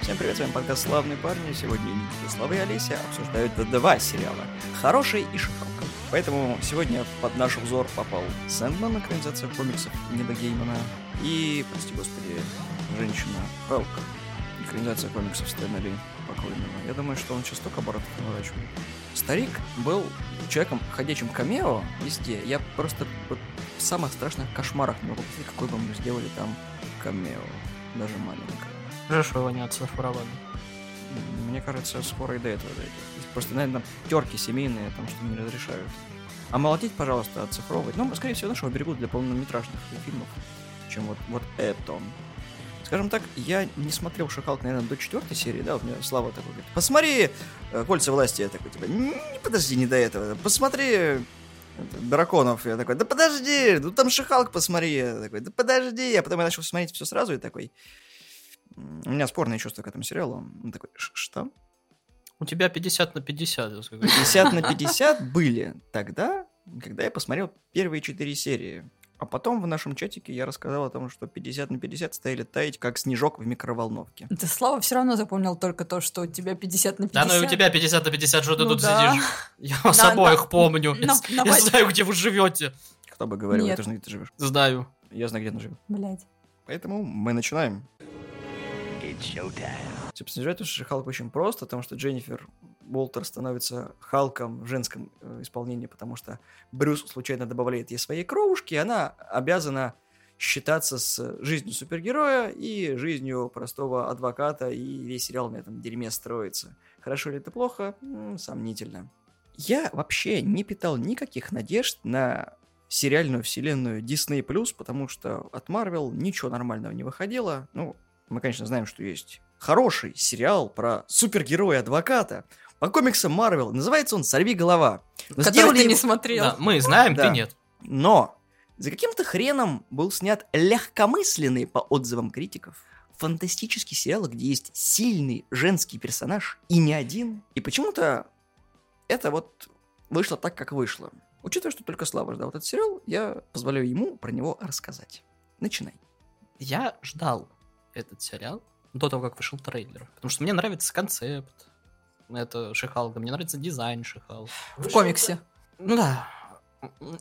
Всем привет, с вами подкаст «Славные парни». Сегодня Слава и Олеся обсуждают два сериала «Хороший» и «Шихалка». Поэтому сегодня под наш взор попал Сэндман, экранизация комиксов Нида Геймана, и, прости господи, женщина Халк, экранизация комиксов Стэна Ли покойного. Я думаю, что он сейчас только оборотов наворачивает. Старик был человеком, ходячим камео везде. Я просто вот, в самых страшных кошмарах не могу какой бы мы сделали там камео, даже маленькое. Что его не оцифровали. Мне кажется, скоро и до этого дойдет. Просто, наверное, терки семейные, там что не разрешают. А молотить, пожалуйста, оцифровывать. Ну, скорее всего, нашего берегут для полнометражных фильмов, чем вот, вот это. Скажем так, я не смотрел Шакалк, наверное, до четвертой серии, да, вот мне Слава такой говорит, посмотри э, «Кольца власти», я такой, типа, не, подожди, не до этого, посмотри драконов, я такой, да подожди, ну там Шихалк посмотри, я такой, да подожди, а потом я начал смотреть все сразу и такой, у меня спорные чувства к этому сериалу, он такой, что? У тебя 50 на 50. 50 на 50 были тогда, когда я посмотрел первые четыре серии. А потом в нашем чатике я рассказал о том, что 50 на 50 стояли таять, как снежок в микроволновке. Ты, Слава, все равно запомнил только то, что у тебя 50 на 50. Да, ну и у тебя 50 на 50, что ты ну, тут да. сидишь? Я вас на, обоих на, помню. На, я, на, я знаю, где вы живете. Кто бы говорил, Нет. ты же где ты живешь. Знаю. Я знаю, где ты живешь. Блять. Поэтому мы начинаем. Типа, снижать уж Халк очень просто, потому что Дженнифер Уолтер становится Халком в женском э, исполнении, потому что Брюс случайно добавляет ей своей кровушки, и она обязана считаться с жизнью супергероя и жизнью простого адвоката, и весь сериал на этом дерьме строится. Хорошо ли это плохо? М-м, сомнительно. Я вообще не питал никаких надежд на сериальную вселенную Disney+, потому что от Marvel ничего нормального не выходило. Ну, мы, конечно, знаем, что есть хороший сериал про супергероя-адвоката по комиксам Марвел. Называется он «Сорви голова». Но Который ты его... не смотрел. Да, мы знаем, да. ты нет. Но за каким-то хреном был снят легкомысленный, по отзывам критиков, фантастический сериал, где есть сильный женский персонаж, и не один. И почему-то это вот вышло так, как вышло. Учитывая, что только Слава ждал этот сериал, я позволяю ему про него рассказать. Начинай. Я ждал этот сериал до того, как вышел трейлер. Потому что мне нравится концепт. Это Шихалка. Мне нравится дизайн Шихалка. В комиксе. Ну да.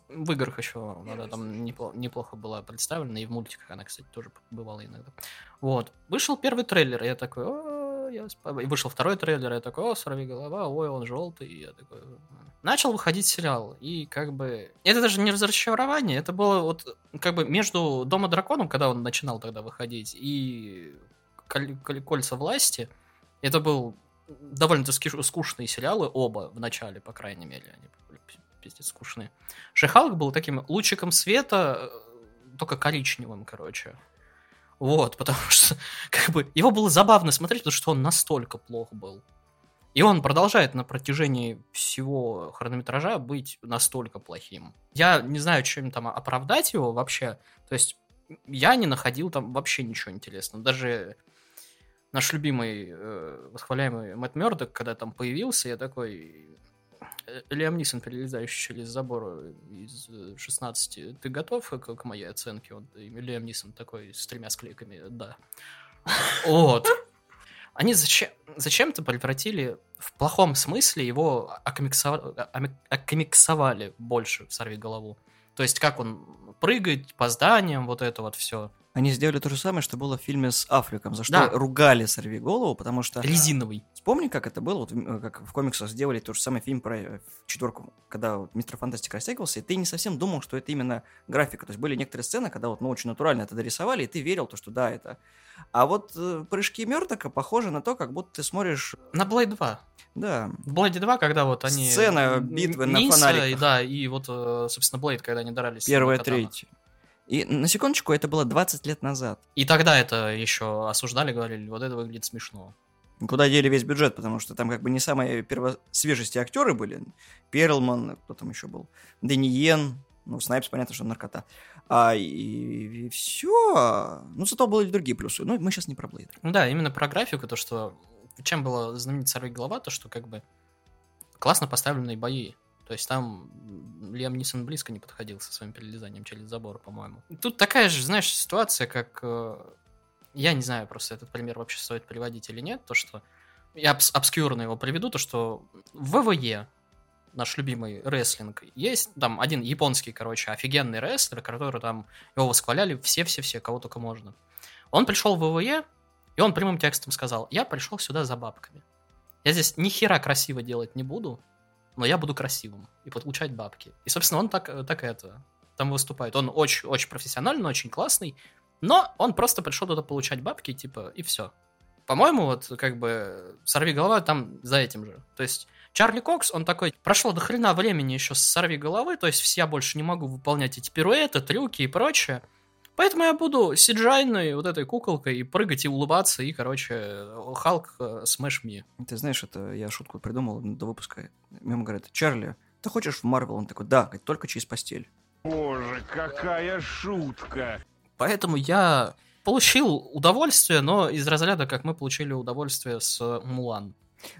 В играх еще она там неплохо, неплохо была представлена, и в мультиках она, кстати, тоже бывала иногда. Вот. Вышел первый трейлер, и я такой, о, я И вышел второй трейлер, и я такой, о, сорви голова, ой, он желтый, и я такой... Начал выходить сериал, и как бы... Это даже не разочарование, это было вот как бы между Дома Драконом, когда он начинал тогда выходить, и Кольца власти. Это был довольно-таки скучные сериалы, оба в начале, по крайней мере, они были пиздец скучные. Шехалк был таким лучиком света, э, только коричневым, короче. Вот, потому что, как бы, его было забавно смотреть, потому что он настолько плох был. И он продолжает на протяжении всего хронометража быть настолько плохим. Я не знаю, чем там оправдать его вообще. То есть я не находил там вообще ничего интересного. Даже наш любимый, э, восхваляемый Мэтт Мёрдок, когда там появился, я такой... «Э, Лиам Нисон, перелезающий через забор из 16. Ты готов к, к моей оценке? Вот, и Лиам Нисон такой с тремя склейками, да. Вот. Они зачем, зачем-то превратили в плохом смысле его окомиксовали больше в «Сорви голову». То есть, как он прыгает по зданиям, вот это вот все. Они сделали то же самое, что было в фильме с Африком, за что да. ругали «Сорви голову», потому что... Резиновый. Вспомни, как это было, вот, э, как в комиксах сделали тот же самый фильм про э, четверку, когда вот, Мистер Фантастик растягивался, и ты не совсем думал, что это именно графика. То есть были некоторые сцены, когда вот, ну, очень натурально это дорисовали, и ты верил, то, что да, это... А вот э, прыжки Мёртока похожи на то, как будто ты смотришь... На Блейд 2. Да. В Блейде 2, когда вот они... Сцена битвы Ниса, на фонариках. Да, и вот, собственно, Блейд, когда они дрались. Первая, третья. И на секундочку, это было 20 лет назад. И тогда это еще осуждали, говорили, вот это выглядит смешно. Куда дели весь бюджет, потому что там как бы не самые первосвежести актеры были. Перлман, кто там еще был? Дениен, ну, Снайпс, понятно, что наркота. А, и, и все. Ну, зато были другие плюсы. Но мы сейчас не про Блейд. Ну да, именно про графику, то, что... Чем было знаменит «Сорви голова», то, что как бы классно поставленные бои. То есть там Лиам Нисон близко не подходил со своим перелезанием через забор, по-моему. Тут такая же, знаешь, ситуация, как э, я не знаю, просто этот пример вообще стоит приводить или нет, то что я обс- обскюрно его приведу, то что в ВВЕ наш любимый рестлинг, есть там один японский, короче, офигенный рестлер, который там, его восхваляли все-все-все, кого только можно. Он пришел в ВВЕ, и он прямым текстом сказал, я пришел сюда за бабками. Я здесь ни хера красиво делать не буду, но я буду красивым и получать бабки. И, собственно, он так, так это, там выступает. Он очень-очень профессиональный, очень классный, но он просто пришел туда получать бабки, типа, и все. По-моему, вот как бы сорви голова там за этим же. То есть Чарли Кокс, он такой, прошло до хрена времени еще с сорви головы, то есть я больше не могу выполнять эти пируэты, трюки и прочее. Поэтому я буду сиджайной вот этой куколкой и прыгать и улыбаться, и, короче, Халк смеш мне. Ты знаешь, это я шутку придумал до выпуска. Мимо говорит, Чарли, ты хочешь в Марвел? Он такой, да, говорит, только через постель. Боже, какая шутка! Поэтому я получил удовольствие, но из разряда, как мы получили удовольствие с Мулан.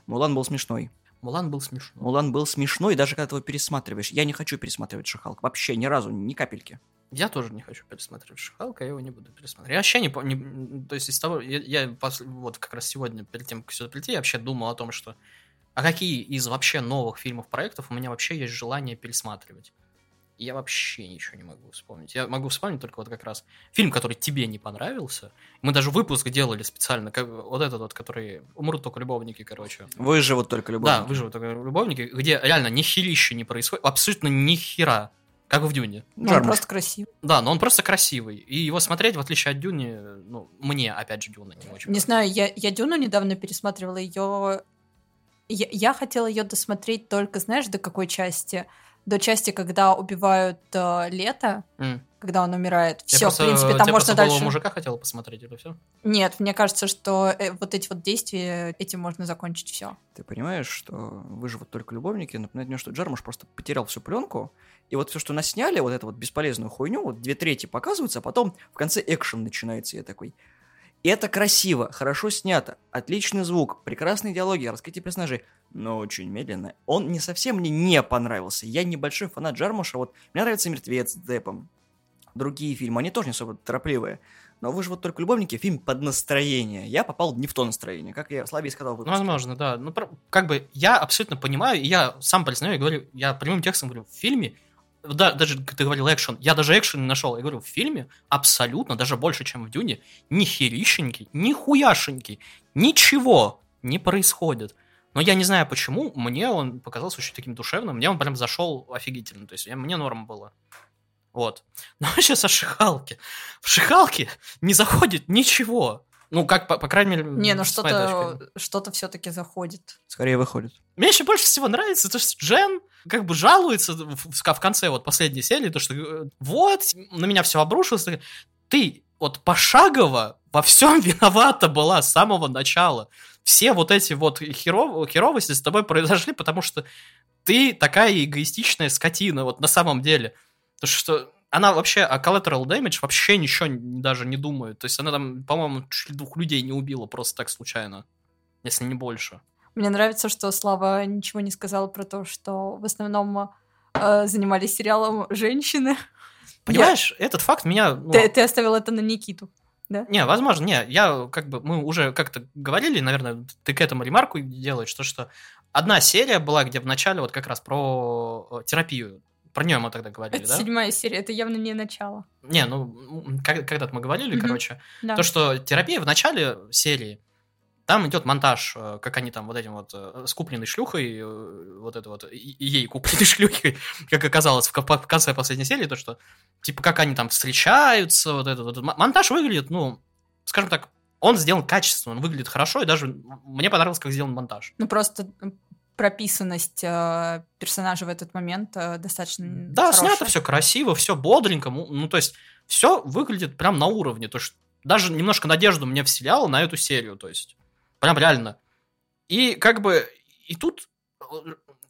Мулан был смешной. Мулан был смешной. Мулан был смешной, даже когда ты его пересматриваешь. Я не хочу пересматривать Шахалк. Вообще ни разу, ни капельки. Я тоже не хочу пересматривать Шахалка, я его не буду пересматривать. Я вообще не помню, то есть из того, я, я вот как раз сегодня, перед тем, как сюда прийти, я вообще думал о том, что а какие из вообще новых фильмов, проектов у меня вообще есть желание пересматривать я вообще ничего не могу вспомнить. Я могу вспомнить только вот как раз фильм, который тебе не понравился. Мы даже выпуск делали специально, как, вот этот вот, который «Умрут только любовники», короче. Выживут только любовники. Да, «Выживут только любовники», где реально ни херища не происходит, абсолютно ни хера. Как в Дюне. Ну, он просто красивый. Да, но он просто красивый. И его смотреть, в отличие от Дюни, ну, мне, опять же, Дюна не очень. Не знаю, я, я Дюну недавно пересматривала, ее... Я, я хотела ее досмотреть только, знаешь, до какой части? До части, когда убивают э, Лето, Mm. когда он умирает. Я Все, в принципе, я там можно «Голого дальше. мужика хотела посмотреть, или все? Нет, мне кажется, что э, вот эти вот действия, этим можно закончить все. Ты понимаешь, что выживут только любовники, напоминает мне, что Джармуш просто потерял всю пленку, и вот все, что насняли, вот эту вот бесполезную хуйню, вот две трети показываются, а потом в конце экшен начинается, и я такой... Это красиво, хорошо снято, отличный звук, прекрасные диалоги, раскрытие персонажей, но очень медленно. Он не совсем мне не понравился. Я небольшой фанат Джармуша, вот мне нравится «Мертвец» с Депом. Другие фильмы, они тоже не особо торопливые. Но вы же вот только любовники, фильм под настроение. Я попал не в то настроение, как я слабее сказал в Ну, возможно, да. Ну, как бы я абсолютно понимаю, и я сам признаю, и говорю, я прямым текстом говорю, в фильме, да, даже ты говорил экшен, я даже экшен не нашел. Я говорю, в фильме абсолютно, даже больше, чем в Дюне, ни херищеньки, ни хуяшеньки, ничего не происходит. Но я не знаю почему, мне он показался очень таким душевным, мне он прям зашел офигительно, то есть я- мне норм было. Вот. Но сейчас о Шихалке. В Шихалке не заходит ничего. Ну, как, по, по крайней мере, Не, ну что-то что все-таки заходит. Скорее выходит. Мне еще больше всего нравится то, что Джен как бы жалуется в, в- в конце вот последней серии, то, что э, вот, на меня все обрушилось. Ты вот пошагово во всем виновата была с самого начала. Все вот эти вот херов, херовости с тобой произошли, потому что ты такая эгоистичная скотина, вот на самом деле. То, что она вообще о collateral damage вообще ничего даже не думает. То есть она там, по-моему, чуть ли двух людей не убила просто так случайно. Если не больше. Мне нравится, что Слава ничего не сказал про то, что в основном э, занимались сериалом женщины. Понимаешь, этот факт меня... ну, Ты, ты оставил это на Никиту. Не, возможно, не. Я как бы мы уже как-то говорили, наверное, ты к этому ремарку делаешь, то что одна серия была, где в начале вот как раз про э, терапию. Про нее мы тогда говорили, Это да? седьмая серия, это явно не начало. Не, ну как- когда-то мы говорили, Мгм. короче, Да. то что терапия в начале серии. Там идет монтаж, э, как они там вот этим вот э, с купленной шлюхой, э, вот это вот, и ей купленной шлюхой, как оказалось в ко- в конце последней серии, то что, типа, как они там встречаются, вот это вот. Монтаж выглядит, ну, скажем так, он сделан качественно, он выглядит хорошо, и даже мне понравилось, как сделан монтаж. Ну, просто прописанность э, персонажа в этот момент э, достаточно Да, хорошая. снято все красиво, все бодренько, ну, то есть, все выглядит прям на уровне, то есть, даже немножко надежду мне вселяло на эту серию, то есть, прям реально. И как бы, и тут э,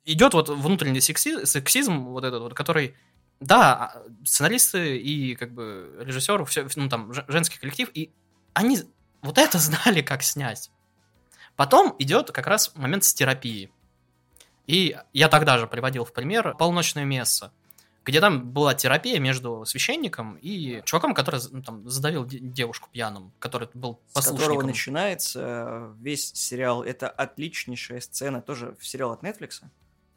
идет вот внутренний секси- сексизм, вот этот вот, который, да, а, сценаристы и как бы режиссеры, все, ну, там, же- женский коллектив, и они вот это знали, как снять. Потом идет как раз момент с терапией. И я тогда же приводил в пример «Полночное место», где там была терапия между священником и чуваком, который ну, там задавил де- девушку пьяным, который был С которого послушником. начинается э, весь сериал. Это отличнейшая сцена, тоже сериал от Netflix.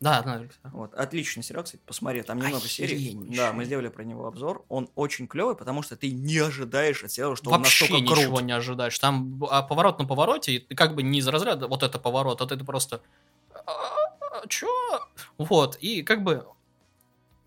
Да, да, да. Вот, отличный сериал, кстати, посмотри, там немного серий. Да, мы сделали про него обзор. Он очень клевый, потому что ты не ожидаешь от сериала, что он Вообще настолько крут. ничего не ожидаешь. Там а, поворот на повороте, и ты как бы не из разряда вот это поворот, а ты просто... «А, Чё? Вот, и как бы...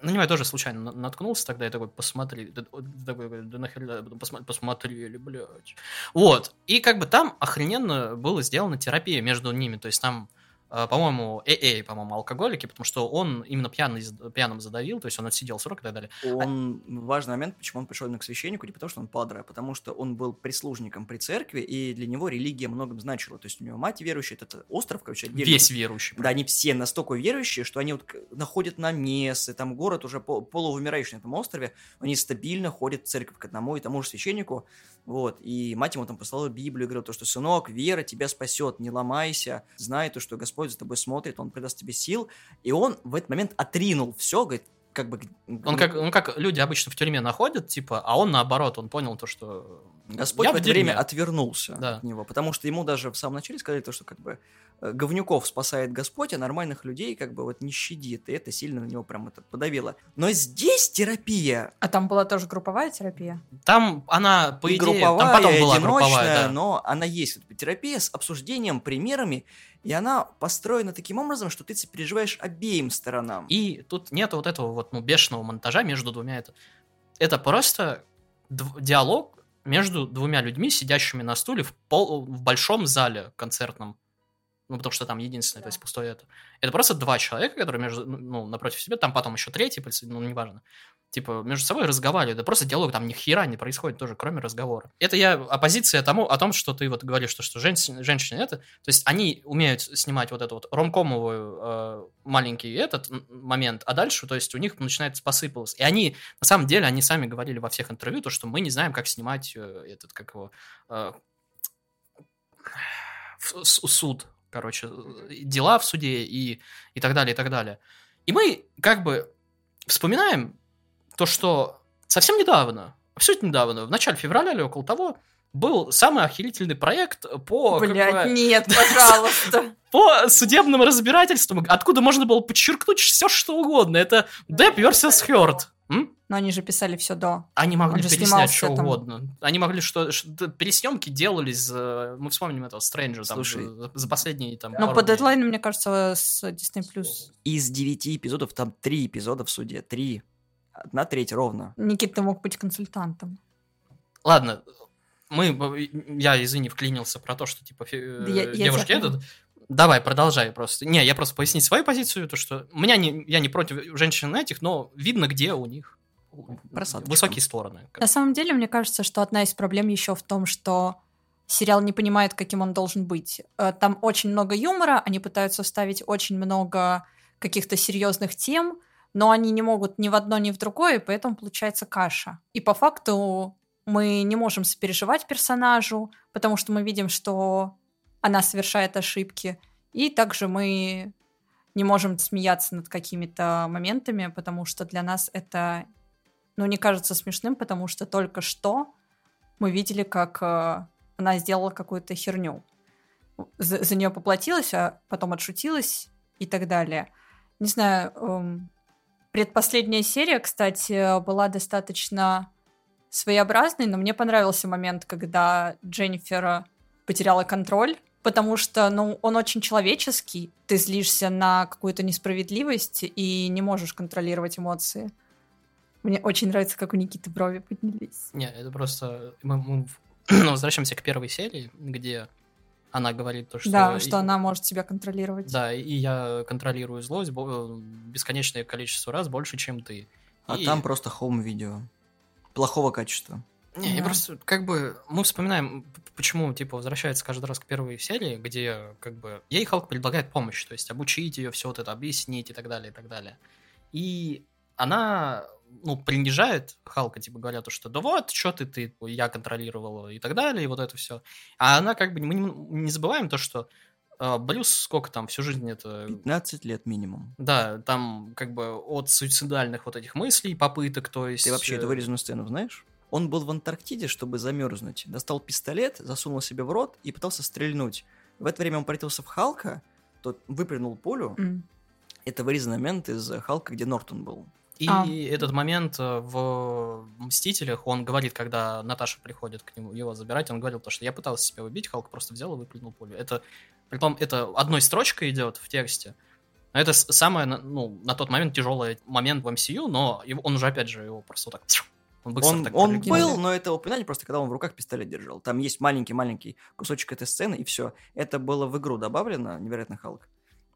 На него я тоже случайно на- наткнулся тогда, я такой, посмотри, да, такой, да нахер, посмотри, посмотрели, блядь. Вот, и как бы там охрененно было сделана терапия между ними, то есть там по-моему, эй, по-моему, алкоголики, потому что он именно пьяный, пьяным задавил, то есть он отсидел срок и так далее. Он важный момент, почему он пришел именно к священнику, не потому что он падре, а потому что он был прислужником при церкви, и для него религия многом значила. То есть у него мать верующая, это остров, короче, отдельный. Весь верующий. Да, они все настолько верующие, что они вот находят на мессы, там город уже пол- полувымирающий на этом острове, они стабильно ходят в церковь к одному и тому же священнику, вот, и мать ему там послала Библию, говорила, то, что, сынок, вера тебя спасет, не ломайся, знай то, что Господь за тобой смотрит, Он придаст тебе сил, и он в этот момент отринул все, говорит, как бы... Он как, ну, как люди обычно в тюрьме находят, типа, а он наоборот, он понял то, что... Господь я в это дерьме. время отвернулся Да. от него, потому что ему даже в самом начале сказали то, что как бы э, говнюков спасает Господь, а нормальных людей как бы вот не щадит, и это сильно на него прям это подавило. Но здесь терапия А там была тоже групповая терапия? Там она, по и идее, групповая, там потом была групповая, да. но она есть. Вот терапия с обсуждением, примерами, и она построена таким образом, что ты переживаешь обеим сторонам. И тут нет вот этого вот, ну, бешеного монтажа между двумя. Это, это просто диалог между двумя людьми, сидящими на стуле в, пол, в большом зале концертном. Ну, потому что там единственное, то есть пустое это. Это просто два человека, которые между, ну, напротив себя, там потом еще третий, ну, неважно. Типа, между собой разговаривают. Это просто диалог, там ни хера не происходит тоже, кроме разговора. Это я оппозиция тому, о том, что ты вот говоришь, что, что женщины, женщины это. То есть они умеют снимать вот эту вот ромкомовую э, маленький этот момент, а дальше, то есть у них начинается посыпалось. И они, на самом деле, они сами говорили во всех интервью, то, что мы не знаем, как снимать э, этот, как его, э, суд, короче, э, дела в суде и, и так далее, и так далее. И мы как бы вспоминаем то, что совсем недавно, абсолютно недавно, в начале февраля или около того, был самый охерительный проект по, как Блять, бы, нет, пожалуйста. по судебным разбирательствам, откуда можно было подчеркнуть все, что угодно. Это Depp versus Heard. М? Но они же писали все до. Они могли Он переснять что там. угодно. Они могли что... что- пересъемки делались... за- Мы вспомним этого Стрэнджа там, Слушай, за, за последние там... Но пару по дедлайну, мне кажется, с Disney Plus. Из девяти эпизодов там три эпизода в суде. Три. Одна треть ровно. Никита мог быть консультантом. Ладно, мы... Я, извини, вклинился про то, что, типа, фе- Да я- я девушки тебя этот... Давай, продолжай просто. Не, я просто пояснить свою позицию, то, что... У меня не... Я не против женщин этих, но видно, где у них Просадочка. высокие стороны. На самом деле, мне кажется, что одна из проблем еще в том, что сериал не понимает, каким он должен быть. Э, Там очень много юмора, они пытаются вставить очень много каких-то серьезных тем, но они не могут ни в одно, ни в другое, и поэтому получается каша. И по факту мы не можем сопереживать персонажу, потому что мы видим, что она совершает ошибки, и также мы не можем смеяться над какими-то моментами, потому что для нас это ну, не кажется смешным, потому что только что мы видели, как э, она сделала какую-то херню. За, за нее поплатилась, а потом отшутилась и так далее. Не знаю, эм, предпоследняя серия, кстати, была достаточно своеобразной, но мне понравился момент, когда Дженнифер потеряла контроль, потому что, ну, он очень человеческий. Ты злишься на какую-то несправедливость и не можешь контролировать эмоции. Мне очень нравится, как у Никиты брови поднялись. Не, это просто... Мы, мы возвращаемся к первой серии, где она говорит то, что... да, и- что она может себя контролировать. Да, и я контролирую злость бесконечное количество раз больше, чем ты. А И- там просто хоум-видео. Плохого качества. Не, я Да. просто, как бы, мы вспоминаем, почему, типа, возвращается каждый раз к первой серии, где, как бы, ей Халк предлагает помощь, то есть обучить ее, все вот это объяснить и так далее, и так далее. И она, ну, принижает Халка, типа, говоря то, что да вот, что ты, ты, я контролировала и так далее, и вот это все. А она, как бы, мы не, не забываем то, что А, Брюс сколько там, всю жизнь это... 15 лет минимум. Да, там как бы от суицидальных вот этих мыслей, попыток, то есть... Ты вообще э, эту вырезанную сцену знаешь? Он был в Антарктиде, чтобы замерзнуть. Достал пистолет, засунул себе в рот и пытался стрельнуть. В это время он превратился в Халка, тот выплюнул пулю. М. Это вырезанный момент из Халка, где Нортон был. И А. этот момент э, в «Мстителях», он говорит, когда Наташа приходит к нему его забирать, он говорил то, что я пытался себя убить, Халк просто взял и выплюнул пулю. Это, притом, это одной строчкой идет в тексте. Но Это самое, на- ну, на тот момент тяжелый момент в MCU, но его- он уже, опять же, его просто вот так... Он, Он, так он был, но это упоминание просто, когда он в руках пистолет держал. Там есть маленький-маленький кусочек этой сцены, и все. Это было в игру добавлено, невероятный Халк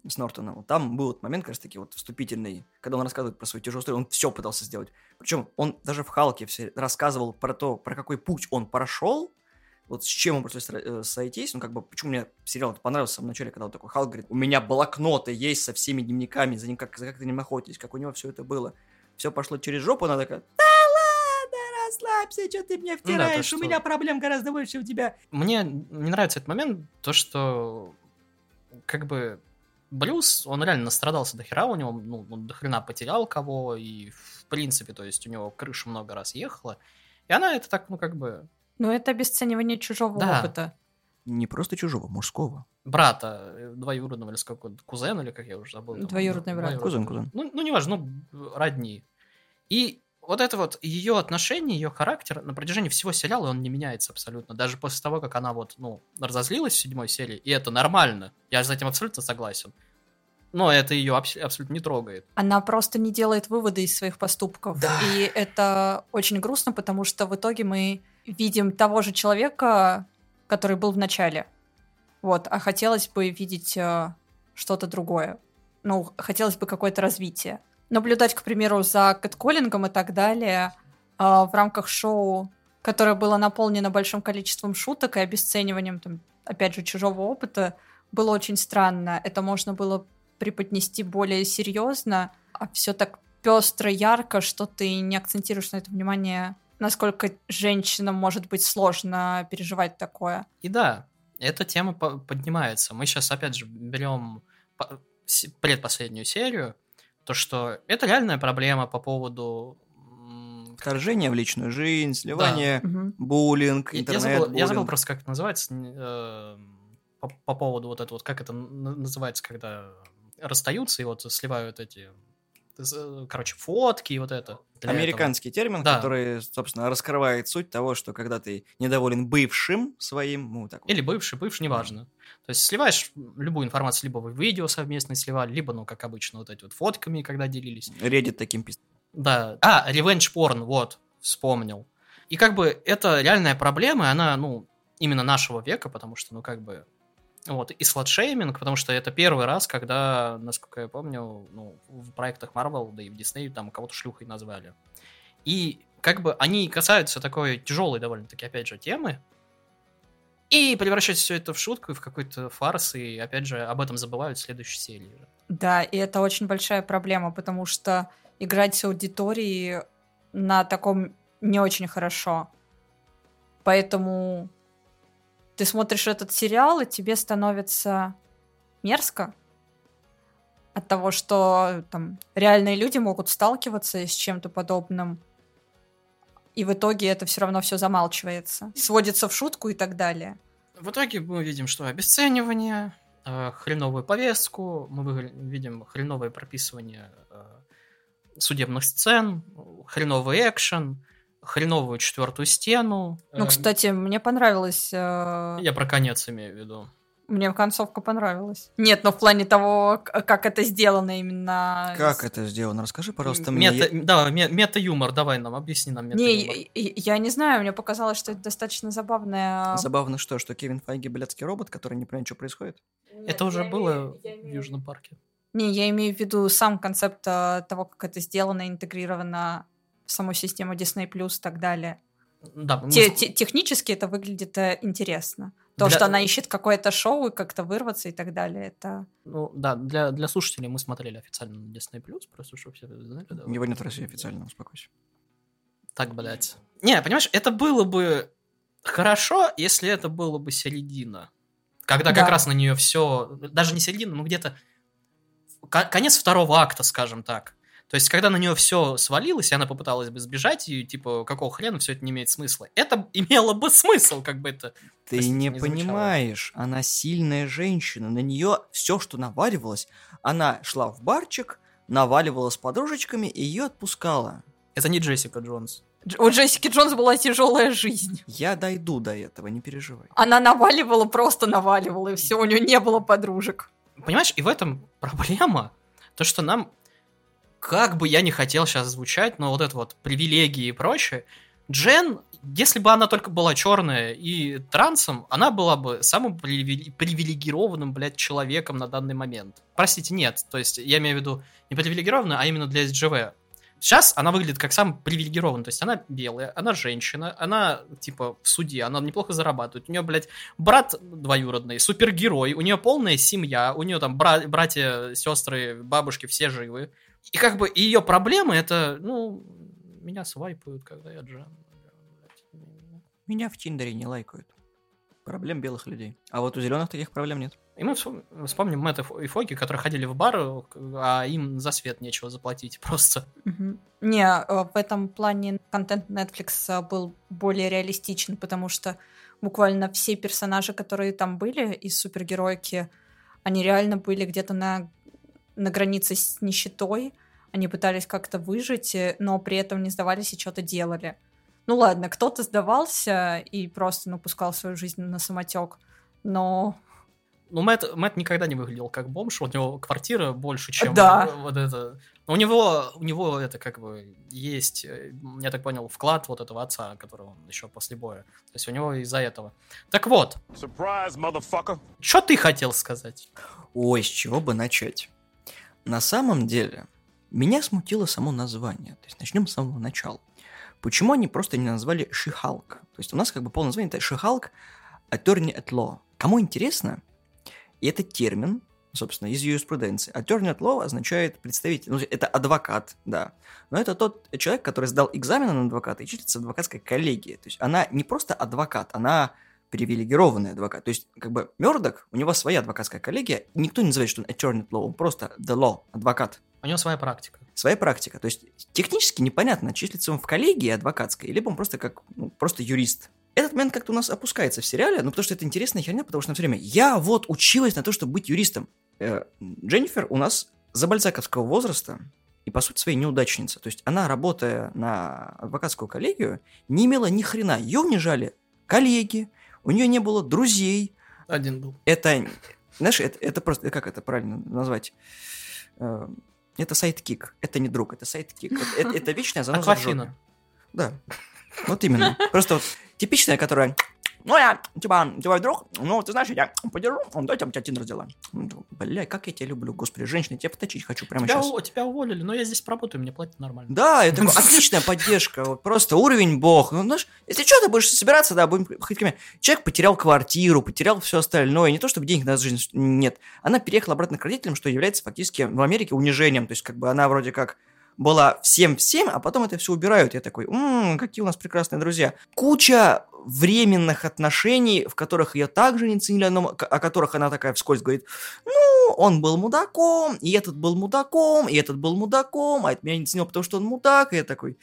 с Нортоном. Там был вот момент, как раз таки, вот вступительный, когда он рассказывает про свою тяжелую историю, он все пытался сделать. Причем он даже в Халке все рассказывал про то, про какой путь он прошел, вот с чем он пришлось э, сойтись, ну, как бы, почему мне сериал понравился в самом начале, когда вот такой Халк говорит, у меня блокноты есть со всеми дневниками, за ним как, за как ты не охотитесь, как у него все это было. Все пошло через жопу, она такая, да ладно, расслабься, что ты мне Ну да, то, втираешь, что- у меня проблем гораздо больше, чем у тебя. Мне не нравится этот момент, то, что как бы Брюс, он реально настрадался до хера, у него, ну, он до хрена потерял кого, и в принципе, то есть у него крыша много раз ехала, и она это так, ну, как бы, Ну, это обесценивание чужого Да. опыта. Не просто чужого, мужского. брата э, двоюродного или с какого-то кузена, или как я уже забыл. Двоюродный брат. Кузен, двоюродный. кузен. Ну, ну, неважно, ну, родни. И вот это вот ее отношение, ее характер на протяжении всего сериала он не меняется абсолютно. Даже после того, как она вот, ну, разозлилась в седьмой серии, и это нормально. Я с этим абсолютно согласен. Но это ее абсолютно не трогает. Она просто не делает выводы из своих поступков. Да. И это очень грустно, потому что в итоге мы видим того же человека, который был в начале. Вот, а хотелось бы видеть э, что-то другое. Ну, хотелось бы какое-то развитие. Наблюдать, к примеру, за кэтколлингом и так далее э, в рамках шоу, которое было наполнено большим количеством шуток и обесцениванием, там, опять же, чужого опыта, было очень странно. Это можно было преподнести более серьезно, а все так пестро, ярко, что ты не акцентируешь на это внимание, насколько женщинам может быть сложно переживать такое. И да, эта тема по- поднимается. Мы сейчас, опять же, берем предпоследнюю серию, то, что это реальная проблема по поводу... Вторжение в личную жизнь, сливание, Мгм. буллинг, Я- интернет я, забыл, я забыл буллинг. просто, как это называется, э, по, по поводу вот этого, вот как это называется, когда расстаются и вот сливают эти, короче, фотки и вот это. Для этого. Американский термин, Да. который, собственно, раскрывает суть того, что когда ты недоволен бывшим своим, ну, так вот, Или бывший, бывший, неважно. То есть сливаешь любую информацию, либо вы видео совместно сливали, либо, ну, как обычно, вот эти вот фотками, когда делились. Reddit таким пис... Да. А, ревенж порн, вот, вспомнил. И как бы это реальная проблема, и она, ну, именно нашего века, потому что, ну, как бы, вот, и сладшейминг, потому что это первый раз, когда, насколько я помню, ну, в проектах Marvel, да и в Disney там кого-то шлюхой назвали. И как бы они касаются такой тяжелой довольно-таки, опять же, темы, и превращают все это в шутку и в какой-то фарс, и, опять же, об этом забывают в следующей серии. Да, и это очень большая проблема, потому что играть с аудиторией на таком не очень хорошо. Поэтому ты смотришь этот сериал, и тебе становится мерзко от того, что там реальные люди могут сталкиваться с чем-то подобным. И в итоге это все равно все замалчивается. Сводится в шутку и так далее. В итоге мы видим, что обесценивание, э, хреновую повестку, мы видим хреновое прописывание э, судебных сцен, хреновый экшен, хреновую четвертую стену. Ну, Э, кстати, мне понравилось э, Я про конец имею в виду. Мне концовка понравилась. Нет, но в плане того, как это сделано именно... Как это сделано? Расскажи, пожалуйста, мне. Мета, Да, ме- мета-юмор, давай нам, объясни нам Не, мета-юмор. я, я не знаю, мне показалось, что это достаточно забавное... Забавно что, что Кевин Файги блядский робот, который не понимает, что происходит? Это уже было в Южном парке. Не, я имею в виду сам концепт э, того, как это сделано, интегрировано в саму систему Disney+, и так далее. Да, мы Те- технически это выглядит э, интересно. То, Для- что она ищет какое-то шоу и как-то вырваться и так далее, это... ну, да, для, для слушателей мы смотрели официально на Disney+, просто чтобы все знали. да. Его нет в России официально, успокойся. Так, блядь. Не, понимаешь, это было бы хорошо, если это было бы середина. Когда Да. как раз на нее все, даже не середина, ну где-то ко- конец второго акта, скажем так. То есть, когда на нее все свалилось, и она попыталась бы сбежать, и типа, какого хрена все это не имеет смысла? Это имело бы смысл, как бы это... Ты Простите, не не звучало. понимаешь, она сильная женщина, на нее все, что наваливалось, она шла в барчик, наваливала с подружечками и ее отпускала. Это не Джессика Джонс. Дж- У Джессики Джонс была тяжелая жизнь. Я дойду до этого, не переживай. Она наваливала, просто наваливала, и все, у нее не было подружек. Понимаешь, и в этом проблема, то, что нам, как бы я не хотел сейчас звучать, но вот это вот привилегии и прочее, Джен, если бы она только была черная и трансом, она была бы самым привилегированным, блядь, человеком на данный момент. Простите, нет. То есть я имею в виду не привилегированную, а именно для СЖВ. Сейчас она выглядит как самый привилегированный. То есть она белая, она женщина, она, типа, в суде, она неплохо зарабатывает. У нее, блядь, брат двоюродный, супергерой, у нее полная семья, у нее там бра- братья, сестры, бабушки, все живы. И как бы ее проблемы это, ну, меня свайпают, когда я джем. Меня в Тиндере не лайкают. Проблем белых людей. А вот у зеленых таких проблем нет. И мы вспом- вспомним Мэтта и Фоки, которые ходили в бар, а им за свет нечего заплатить просто. Не, э, в этом плане контент Netflix э, был более реалистичен, потому что буквально все персонажи, которые там были из супергеройки, они реально были где-то на, на границе с нищетой. Они пытались как-то выжить, э, но при этом не сдавались и что-то делали. Ну ладно, кто-то сдавался и просто ну, пускал свою жизнь на самотек. Но Ну, Мэтт, Мэтт никогда не выглядел как бомж, у него квартира больше, чем Да. вот это. Но у него, у него это как бы есть, э, я так понял, вклад вот этого отца, которого он еще после боя. То есть у него из-за этого. Так вот, Surprise, что ты хотел сказать? Ой, с чего бы начать? На самом деле, меня смутило само название. То есть начнем с самого начала. Почему они просто не назвали Шихалк? То есть у нас как бы полное название это Шихалк Attorney at Law. Кому интересно, и этот термин, собственно, из юриспруденции. Attorney at Law означает представитель, ну, это адвокат, да. Но это тот человек, который сдал экзамены на адвоката и числится в адвокатской коллегии. То есть она не просто адвокат, она привилегированный адвокат. То есть, как бы, Мёрдок, у него своя адвокатская коллегия, никто не называет, что он attorney at law, он просто the law, адвокат. У него своя практика. Своя практика. То есть, технически непонятно, числится он в коллегии адвокатской, либо он просто как, ну, просто юрист. Этот момент как-то у нас опускается в сериале, ну, потому что это интересная херня, потому что на все время я вот училась на то, чтобы быть юристом. Э, Дженнифер у нас за бальзаковского возраста и, по сути, своей неудачница. То есть она, работая на адвокатскую коллегию, не имела ни хрена. Ее унижали коллеги, у нее не было друзей. Один был. Это, знаешь, это, это просто, как это правильно назвать? Э, Это сайт-кик, это не друг, это сайт-кик. Это, это- это вечная заноза. Аквафина. Да. Вот именно. Просто вот типичная, которая... Ну, я, типа, твой друг, ну, ты знаешь, я подержу, он давайте я тебя тиндер. Ну, Бля, как я тебя люблю, господи, женщина, тебя поточить хочу прямо Тебя, сейчас. у- тебя уволили, но я здесь поработаю, мне платят нормально. Да, это отличная поддержка, просто уровень бог. Ну, знаешь, если что, ты будешь собираться, да, будем ходить ко мне. Человек потерял квартиру, потерял все остальное, не то чтобы денег на жизнь нет. Она переехала обратно к родителям, что является фактически в Америке унижением. То есть, как бы она вроде как была всем-всем, а потом это все убирают. Я такой, «М, какие у нас прекрасные друзья. Куча временных отношений, в которых ее также не ценили, но о которых она такая вскользь говорит, ну, он был мудаком, и этот был мудаком, и этот был мудаком, а это меня не ценил, потому что он мудак, и я такой,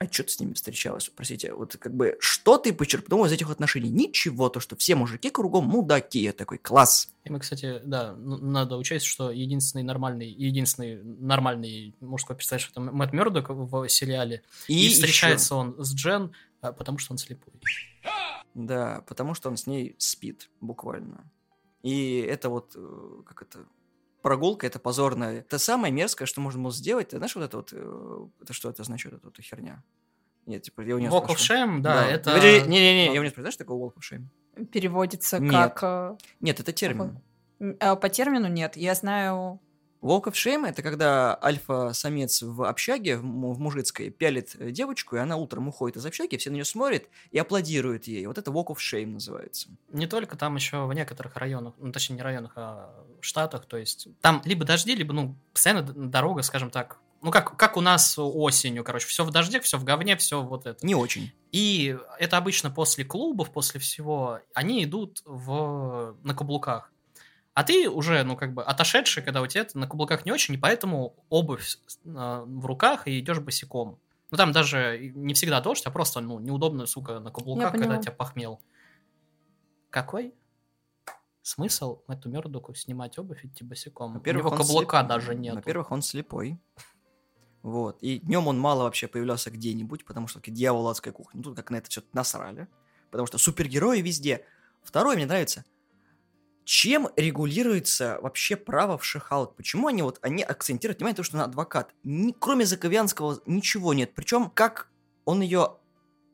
а что ты с ними встречалась, простите, вот как бы, что ты почерпнул из этих отношений? Ничего, то, что все мужики кругом мудаки, я такой, класс. И мы, кстати, да, надо учесть, что единственный нормальный, единственный нормальный мужской персонаж это Мэтт Мёрдок в сериале. И, ещё- встречается он с Джен, а, потому что он слепой. Да, потому что он с ней спит, буквально. И это вот, э, как это, прогулка, это позорная. Это самое мерзкое, что можно было сделать. Ты знаешь, вот это вот, э, это что это означает, это вот эта херня? Нет, типа, я у нее Walk of Shame, да, это... Не-не-не, ну, я у нее знаешь, такое walk of shame? переводится Нет. как... э, Нет, это термин. э, По термину нет. Я знаю... Walk of shame это когда альфа-самец в общаге, в, му- в мужицкой, пялит э, девочку, и она утром уходит из общаги, все на нее смотрят и аплодируют ей. Вот это walk of shame называется. Не только там еще в некоторых районах, ну, точнее, не районах, а штатах, то есть там либо дожди, либо, ну, постоянно дорога, скажем так, Ну, как, как у нас осенью, короче, все в дожде, все в говне, все вот это. Не очень. И это обычно после клубов, после всего, они идут в, на каблуках. А ты уже, ну, как бы, отошедший, когда у тебя это на каблуках не очень, и поэтому обувь в руках и идешь босиком. Ну, там даже не всегда дождь, а просто, ну, неудобно, сука, на каблуках, когда тебя похмел. Какой смысл эту Мёрдоку снимать обувь и идти босиком? Во-первых, у него каблука слеп- даже нет. Во-первых, он слепой. Вот. И днем он мало вообще появлялся где-нибудь, потому что дьявол адской кухни. Ну, тут как на это все насрали. Потому что супергерои везде. Второе мне нравится. Чем регулируется вообще право в Шихалк? Почему они вот, они акцентируют внимание на то, что она адвокат? Ни, кроме Заковянского ничего нет. Причем, как он ее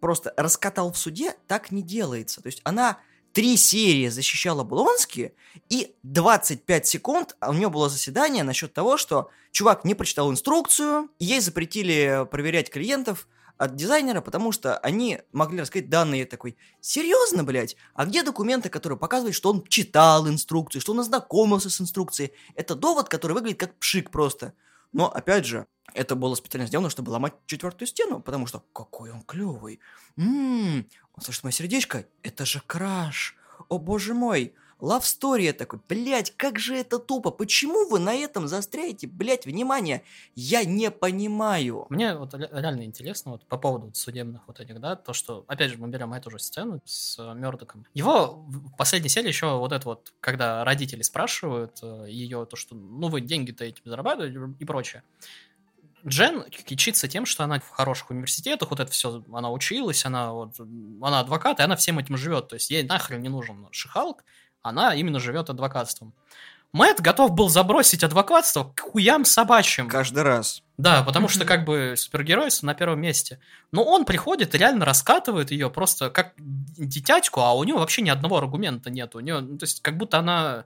просто раскатал в суде, так не делается. То есть она три серии защищала Блонски, и 25 секунд у нее было заседание насчет того, что чувак не прочитал инструкцию, ей запретили проверять клиентов от дизайнера, потому что они могли раскрыть данные такой, серьезно, блядь? А где документы, которые показывают, что он читал инструкцию, что он ознакомился с инструкцией? Это довод, который выглядит как пшик просто. Но, опять же, это было специально сделано, чтобы ломать четвертую стену, потому что какой он клевый. Ммм, он слышит мое сердечко, это же краш. О боже мой, Love Story такой, блядь, как же это тупо, почему вы на этом застряете, блядь, внимание, я не понимаю. Мне вот ре- реально интересно вот по поводу судебных вот этих, да, то, что, опять же, мы берем эту же сцену с э, Мёрдоком. Его в последней серии еще вот это вот, когда родители спрашивают ее, то, что, ну, вы деньги-то эти зарабатываете и прочее. Джен кичится тем, что она в хороших университетах, вот это все, она училась, она вот, она адвокат, и она всем этим живет. То есть ей нахрен не нужен Шихалк, она именно живет адвокатством. Мэтт готов был забросить адвокатство к хуям собачьим. Каждый раз. Да, потому что как бы супергерой на первом месте. Но он приходит и реально раскатывает ее просто как дитятьку, а у него вообще ни одного аргумента нет. У нее, ну, то есть как будто она...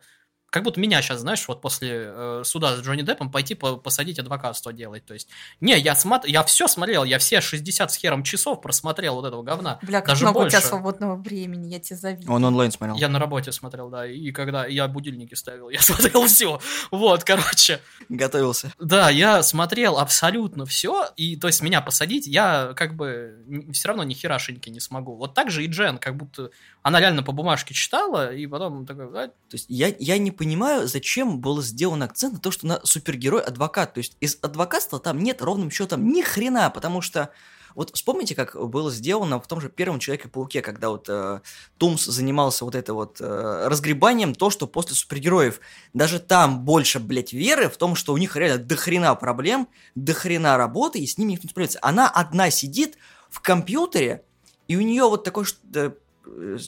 Как будто меня сейчас, знаешь, вот после э, суда с Джонни Деппом пойти по- посадить адвокатство делать. То есть, не, я, смотр... я все смотрел, я все 60 с хером часов просмотрел вот этого говна. Бля, как Даже много у тебя больше. свободного времени, я тебе завидую. Он онлайн смотрел. Я на работе смотрел, да, и когда я будильники ставил, я смотрел все. Вот, короче. Готовился. Да, я смотрел абсолютно все, и то есть меня посадить, я как бы все равно ни херашеньки не смогу. Вот так же и Джен, как будто она реально по бумажке читала, и потом такой, «А, То есть я, я не понимаю, зачем был сделан акцент на то, что она супергерой-адвокат. То есть из адвокатства там нет ровным счетом ни хрена, потому что вот вспомните, как было сделано в том же первом Человеке-пауке, когда вот э, Тумс занимался вот это вот э, разгребанием, то, что после супергероев даже там больше, блядь, веры в том, что у них реально дохрена проблем, дохрена работы, и с ними никто не справляется. Она одна сидит в компьютере, и у нее вот э, э,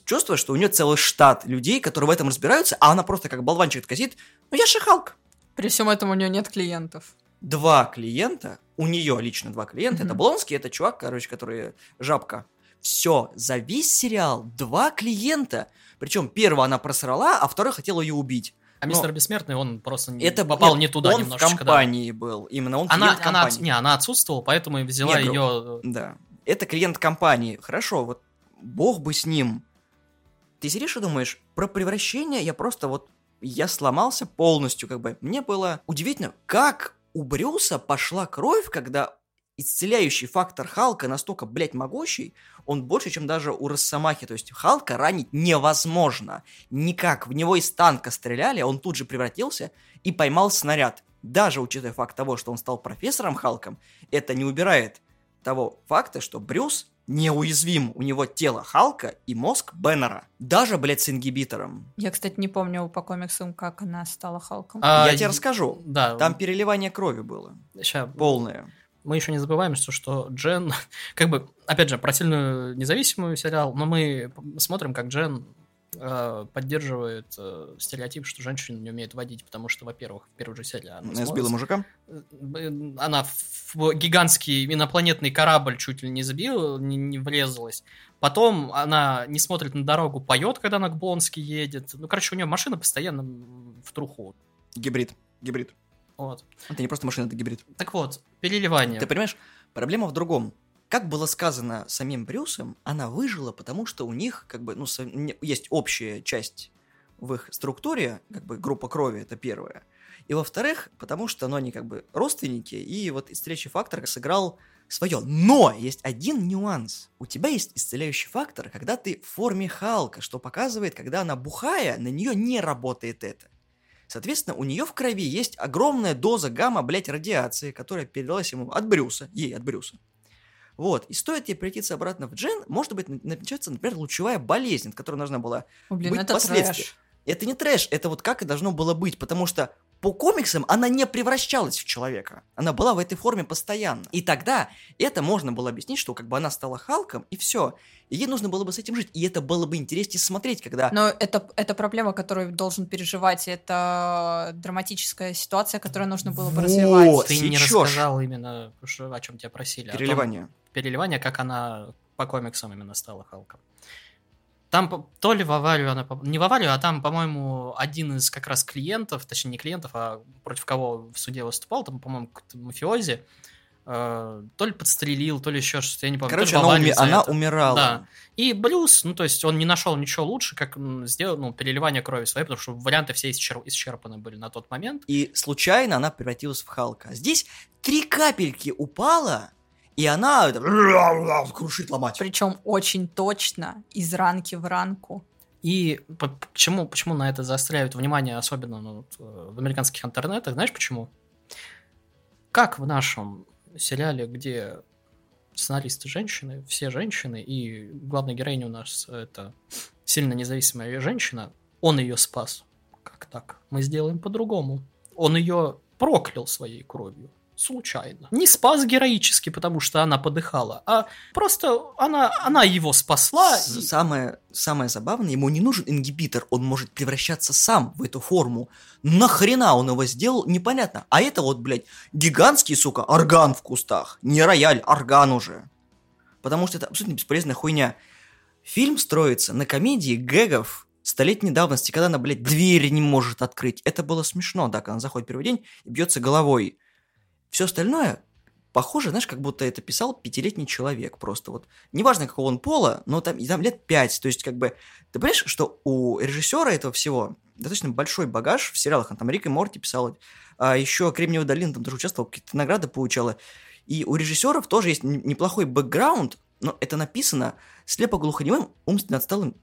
чувство, что у нее целый штат людей, которые в этом разбираются, а она просто как болванчик сидит, ну я шихалк. При всем этом у нее нет клиентов. Два клиента, у нее лично два клиента, это Мгм. Блонский, это чувак, короче, который жабка. Все, за весь сериал два клиента. Причем первого она просрала, а второй хотел ее убить. а мистер Бессмертный, он просто не- Это попал нет, не туда он немножечко. в да. компании был. Именно он Она, клиент она, компании. не, она отсутствовала, поэтому и взяла Не, ее... Да. Это клиент компании. Хорошо, вот бог бы с ним. Ты сидишь и думаешь, про превращение я просто вот... Я сломался полностью, как бы. Мне было удивительно, как у Брюса пошла кровь, когда исцеляющий фактор Халка настолько, блядь, могущий, он больше, чем даже у Росомахи. То есть Халка ранить невозможно. Никак. В него из танка стреляли, он тут же превратился и поймал снаряд. Даже учитывая факт того, что он стал профессором Халком, это не убирает того факта, что Брюс неуязвим. У него тело Халка и мозг Беннера. Даже, блядь, с ингибитором. Я, кстати, не помню по комиксам, как она стала Халком. А, Я тебе расскажу. Да, Там переливание крови было. ща, Полное. мы еще не забываем, что, что Джен, как бы, опять же, про сильную независимую сериал, но мы смотрим, как Джен поддерживает э, стереотип, что женщина не умеет водить, потому что, во-первых, в первой же серии она, Я сбила мужика. э, она в гигантский инопланетный корабль чуть ли не забила, не, не врезалась. Потом она не смотрит на дорогу, поет, когда она к Блонски едет. Ну, короче, у нее машина постоянно в труху. Гибрид. Гибрид. Вот. Это не просто машина, это гибрид. Так вот, переливание. Ты понимаешь, проблема в другом. Как было сказано самим Брюсом, она выжила, потому что у них, как бы, ну, есть общая часть в их структуре, как бы группа крови, это первое. И во-вторых, потому что, ну, они как бы родственники, и вот исцеляющий фактор сыграл свое. Но есть один нюанс. У тебя есть исцеляющий фактор, когда ты в форме Халка, что показывает, когда она бухая, на нее не работает это. Соответственно, у нее в крови есть огромная доза гамма, блядь, радиации, которая передалась ему от Брюса, ей от Брюса. Вот, и стоит ей прийти обратно в Джен, может быть, начнется, например, лучевая болезнь, от которой нужна была О, блин, быть это последствия. трэш. Это не трэш, это вот как и должно было быть, потому что по комиксам она не превращалась в человека. Она была в этой форме постоянно. И тогда это можно было объяснить, что как бы она стала Халком, и все. И ей нужно было бы с этим жить. И это было бы интереснее смотреть, когда... Но это, это проблема, которую должен переживать. Это драматическая ситуация, которую нужно было бы Вот. развивать. Ты не рассказал именно, что- о чем тебя просили. о том- Переливание. переливание, как она по комиксам именно стала Халком. Там то ли в аварию она... Не в аварию, а там, по-моему, один из как раз клиентов, точнее не клиентов, а против кого в суде выступал, там, по-моему, какой-то мафиози, э, то ли подстрелил, то ли еще что-то, я не помню. Короче, она, уми- она это. умирала. Да. И Брюс, ну, то есть он не нашел ничего лучше, как сделать, ну, переливание крови своей, потому что варианты все исчер- исчерпаны были на тот момент. И случайно она превратилась в Халка. Здесь три капельки упала, и она крушит ломать. Причем очень точно, из ранки в ранку. И по- почему, почему на это заостряют внимание, особенно ну, э, в американских интернетах, знаешь почему? Как в нашем сериале, где сценаристы женщины, все женщины, и главная героиня у нас это сильно независимая женщина, он ее спас. Как так? Мы сделаем по-другому. Он ее проклял своей кровью. Случайно. Не спас героически, потому что она подыхала, а просто она, она его спасла. С- и- Самое, самое забавное, ему не нужен ингибитор, он может превращаться сам в эту форму. Нахрена он его сделал, непонятно. А это вот, блядь, гигантский, сука, орган в кустах. Не рояль, орган уже. Потому что это абсолютно бесполезная хуйня. Фильм строится на комедии гэгов столетней давности, когда она, блядь, дверь не может открыть. Это было смешно, да, когда она заходит первый день и бьется головой. Все остальное похоже, знаешь, как будто это писал пятилетний человек просто вот. Неважно, какого он пола, но там, и там лет пять. То есть, как бы, ты понимаешь, что у режиссера этого всего достаточно большой багаж в сериалах. Он там Рик и Морти писал, а еще Кремниевая долина там тоже участвовал, какие-то награды получала. И у режиссеров тоже есть неплохой бэкграунд, но это написано слепо-глухонемым, умственно отсталым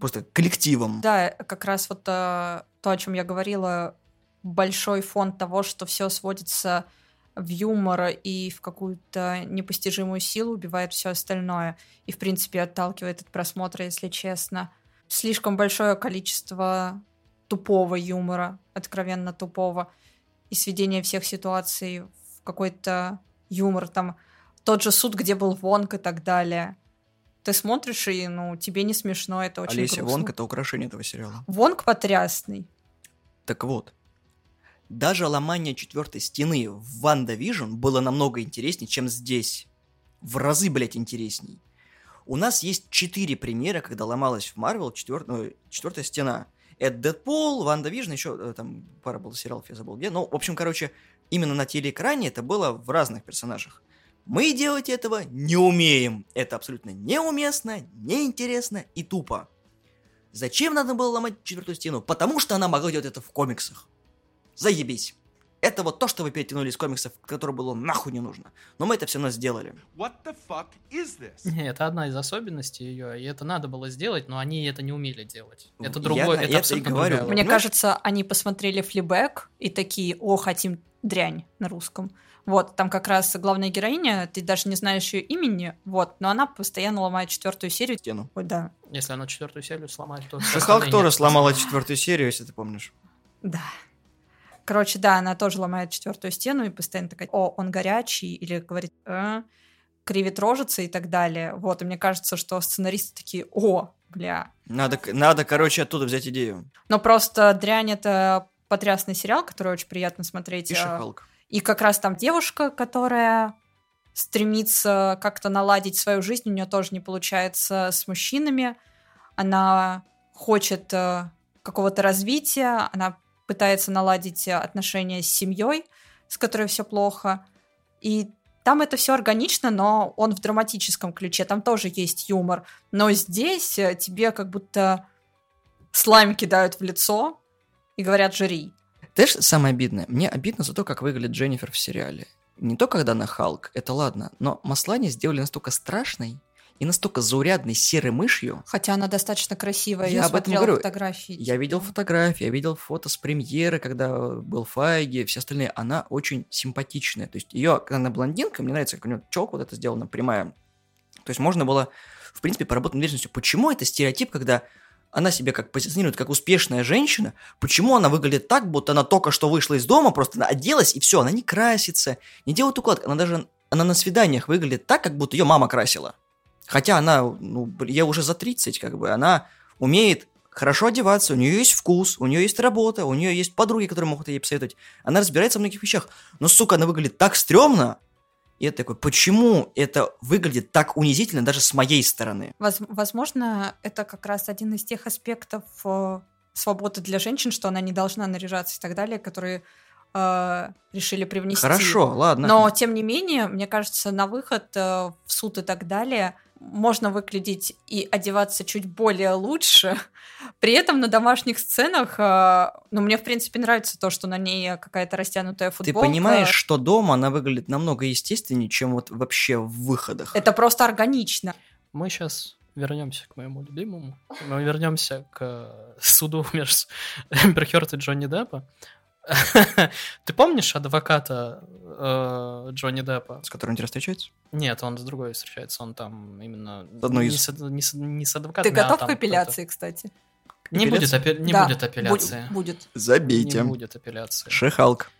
просто коллективом. Да, как раз вот э, то, о чем я говорила, большой фон того, что все сводится в юмор и в какую-то непостижимую силу, убивает все остальное. И, в принципе, отталкивает от просмотра, если честно. Слишком большое количество тупого юмора, откровенно тупого, и сведение всех ситуаций в какой-то юмор. Там тот же суд, где был Вонг и так далее. Ты смотришь, и, ну, тебе не смешно, это очень Олеся грустно. Вонг это украшение этого сериала. Вонг потрясный. Так вот, даже ломание четвертой стены в WandaVision было намного интереснее, чем здесь. В разы, блядь, интересней. У нас есть четыре примера, когда ломалась в Марвел четвертая стена. Это Дэдпул, WandaVision, еще там пара было сериалов, я забыл где. Ну, в общем, короче, именно на телеэкране это было в разных персонажах. Мы делать этого не умеем. Это абсолютно неуместно, неинтересно и тупо. Зачем надо было ломать четвертую стену? Потому что она могла делать это в комиксах. Заебись. Это вот то, что вы перетянули из комиксов, которое было нахуй не нужно. Но мы это все равно сделали. What the fuck is this? Это одна из особенностей ее, и это надо было сделать, но они это не умели делать. Это Я другое, на это это и абсолютно говорю. другая Мне Ну- кажется, они посмотрели флибэк и такие, о, хотим дрянь на русском. Вот, там как раз главная героиня, ты даже не знаешь ее имени, вот, но она постоянно ломает четвертую серию. Стену. Ой, да, Если она четвертую серию сломает, то... все Халк остальные тоже сломала четвертую серию, если ты помнишь. да. Короче, да, она тоже ломает четвертую стену и постоянно такая, о, он горячий, или говорит, «Э», кривит рожица и так далее. Вот, и мне кажется, что сценаристы такие, о, бля. Надо, надо, короче, оттуда взять идею. Но просто «Дрянь» — это потрясный сериал, который очень приятно смотреть. Пиши а, Халк. И как раз там девушка, которая стремится как-то наладить свою жизнь, у нее тоже не получается с мужчинами. Она хочет э, какого-то развития, она пытается наладить э, отношения с семьей, с которой все плохо. И там это все органично, но он в драматическом ключе. Там тоже есть юмор. Но здесь э, тебе как будто слайм кидают в лицо и говорят «жри». Знаешь, самое обидное? Мне обидно за то, как выглядит Дженнифер в сериале. Не то, когда она Халк, это ладно, но Маслани сделали настолько страшной и настолько заурядной серой мышью. Хотя она достаточно красивая, Я я, об этом говорю. фотографии. Я видел фотографии, я видел фото с премьеры, когда был Файги, все остальные. Она очень симпатичная. То есть ее, когда она блондинка, мне нравится, как у нее челка вот это сделана прямая. То есть можно было, в принципе, поработать над внешностью. Почему это стереотип, когда она себя как позиционирует как успешная женщина, почему она выглядит так, будто она только что вышла из дома, просто оделась и все, она не красится, не делает укладку, она даже она на свиданиях выглядит так, как будто ее мама красила. Хотя она, ну, ей уже за 30, как бы, она умеет хорошо одеваться, у нее есть вкус, у нее есть работа, у нее есть подруги, которые могут ей посоветовать. Она разбирается в многих вещах. Но, сука, она выглядит так стрёмно. И я такой, почему это выглядит так унизительно даже с моей стороны? Воз- возможно, это как раз один из тех аспектов э, свободы для женщин, что она не должна наряжаться и так далее, которые э, решили привнести. Хорошо, ладно. Но, тем не менее, мне кажется, на выход э, в суд и так далее можно выглядеть и одеваться чуть более лучше. При этом на домашних сценах, э, ну, мне, в принципе, нравится то, что на ней какая-то растянутая Ты футболка. понимаешь, что дома она выглядит намного естественнее, чем вот вообще в выходах. Это просто органично. Мы сейчас вернемся к моему любимому. Мы вернемся к э, суду между Эмбер и Джонни Деппа. Ты помнишь адвоката э, Джонни Деппа? С которым тебя встречаются? Нет, он с другой встречается, он там именно одной не, из. с, не, с, не с Ты адвокатами, а готов там к апелляции, кстати? Не будет, Апелляция? апе- не Да, будет бу- апелляции. Будет. Забейте. Не будет апелляции. Шехалк.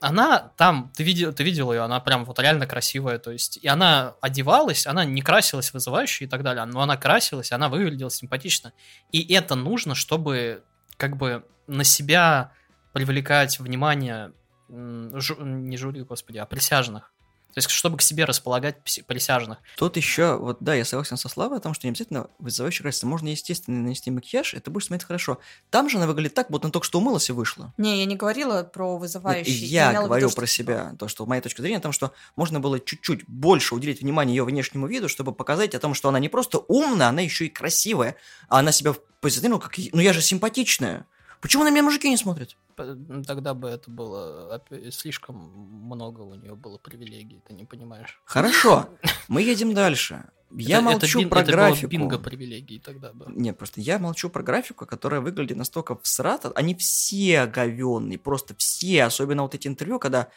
Она там, ты видел, ты видел ее, она прям вот реально красивая, то есть, и она одевалась, она не красилась вызывающе и так далее, но она красилась, она выглядела симпатично. И это нужно, чтобы как бы на себя привлекать внимание жу- не жюри, господи, а присяжных. То есть, чтобы к себе располагать пси- присяжных. Тут еще, вот да, я согласен со Славой о том, что не обязательно вызывающе краситься. Можно, естественно, нанести макияж, это будет смотреться хорошо. Там же она выглядит так, будто она только что умылась и вышла. Не, я не говорила про Нет, вызывающий. я имела в говорю виду, про что- себя. То, что моя точка зрения о том, что можно было чуть-чуть больше уделить внимание ее внешнему виду, чтобы показать о том, что она не просто умная, она еще и красивая. А она себя позиционировала как... Ну я же симпатичная. Почему на меня мужики не смотрят? Тогда бы это было опя- слишком много у нее было привилегий, ты не понимаешь. Хорошо, мы едем дальше. Я Это- это молчу бин- про это графику. бинго привилегий тогда бы. Нет, просто я молчу про графику, которая выглядит настолько всрато. Они все говенные, просто все, особенно вот эти интервью, когда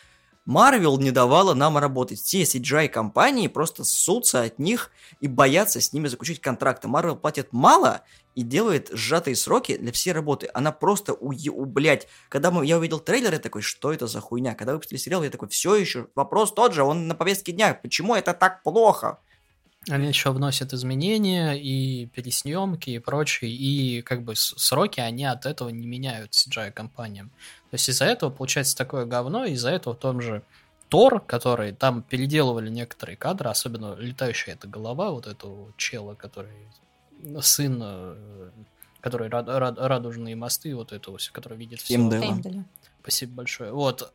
Марвел не давала нам работать. Все CGI-компании просто ссутся от них и боятся с ними заключить контракты. Марвел платит мало и делает сжатые сроки для всей работы. Она просто уе... у- блядь. Когда мы... я увидел трейлер, я такой, что это за хуйня? Когда выпустили сериал, я такой, все еще, вопрос тот же, он на повестке дня. Почему это так плохо? Они еще вносят изменения и пересъемки и прочее, и как бы сроки они от этого не меняют CGI компаниям. То есть из-за этого получается такое говно, из-за этого в том же Тор, который там переделывали некоторые кадры, особенно летающая эта голова вот этого чела, который сын, э, который рад- рад- радужные мосты, вот этого все, который видит все. Спасибо большое. Вот.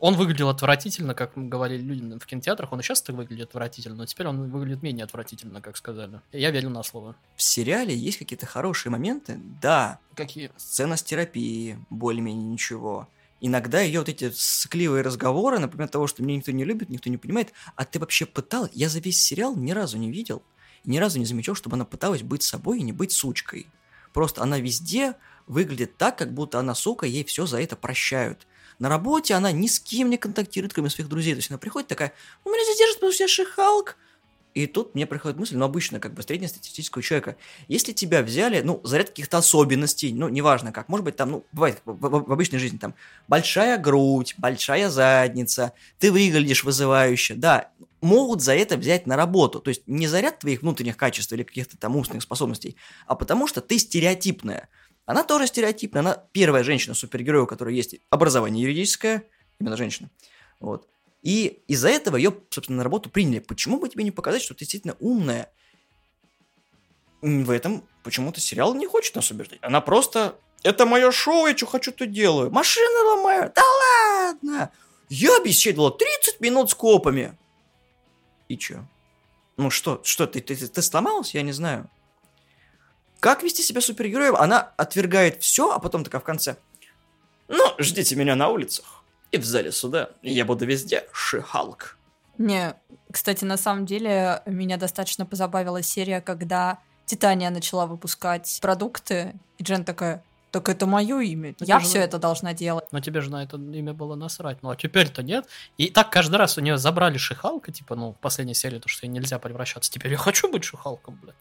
Он выглядел отвратительно, как говорили люди в кинотеатрах. Он и сейчас так выглядит отвратительно, но теперь он выглядит менее отвратительно, как сказали. Я верю на слово. В сериале есть какие-то хорошие моменты, да, Какие? сцена с терапией, более-менее ничего. Иногда ее вот эти сыкливые разговоры, например, того, что меня никто не любит, никто не понимает, а ты вообще пыталась? Я за весь сериал ни разу не видел, ни разу не замечал, чтобы она пыталась быть собой и не быть сучкой. Просто она везде выглядит так, как будто она сука, ей все за это прощают. На работе она ни с кем не контактирует, кроме своих друзей. То есть она приходит такая, у меня здесь держит, потому что я шихалк. И тут мне приходит мысль, ну, обычно, как бы, среднестатистического человека, если тебя взяли, ну, за ряд каких-то особенностей, ну, неважно как, может быть, там, ну, бывает в, в- в обычной жизни, там, большая грудь, большая задница, ты выглядишь вызывающе, да, могут за это взять на работу, то есть не за ряд твоих внутренних качеств или каких-то там умственных способностей, а потому что ты стереотипная. Она тоже стереотипная, она первая женщина-супергерой, у которой есть образование юридическое, именно женщина, вот. И из-за этого ее, собственно, на работу приняли. Почему бы тебе не показать, что ты действительно умная? В этом почему-то сериал не хочет нас убеждать. Она просто... Это мое шоу, я что хочу, то делаю. Машины ломаю. Да ладно! Я беседовала 30 минут с копами. И чё? Ну что, что, ты, ты, ты сломалась? Я не знаю. Как вести себя супергероем? Она отвергает все, а потом такая в конце. Ну, ждите меня на улицах и в зале суда. Я буду везде Ши-Халк. Не, кстати, на самом деле меня достаточно позабавила серия, когда Титания начала выпускать продукты, и Джен такая, так это мое имя, Ну, я все это должна делать. Но тебе же на это имя было насрать. Ну а теперь-то нет. И так каждый раз у нее забрали Шихалка, типа, ну, в последней серии, то, что ей нельзя превращаться. Теперь я хочу быть Шихалком, блядь.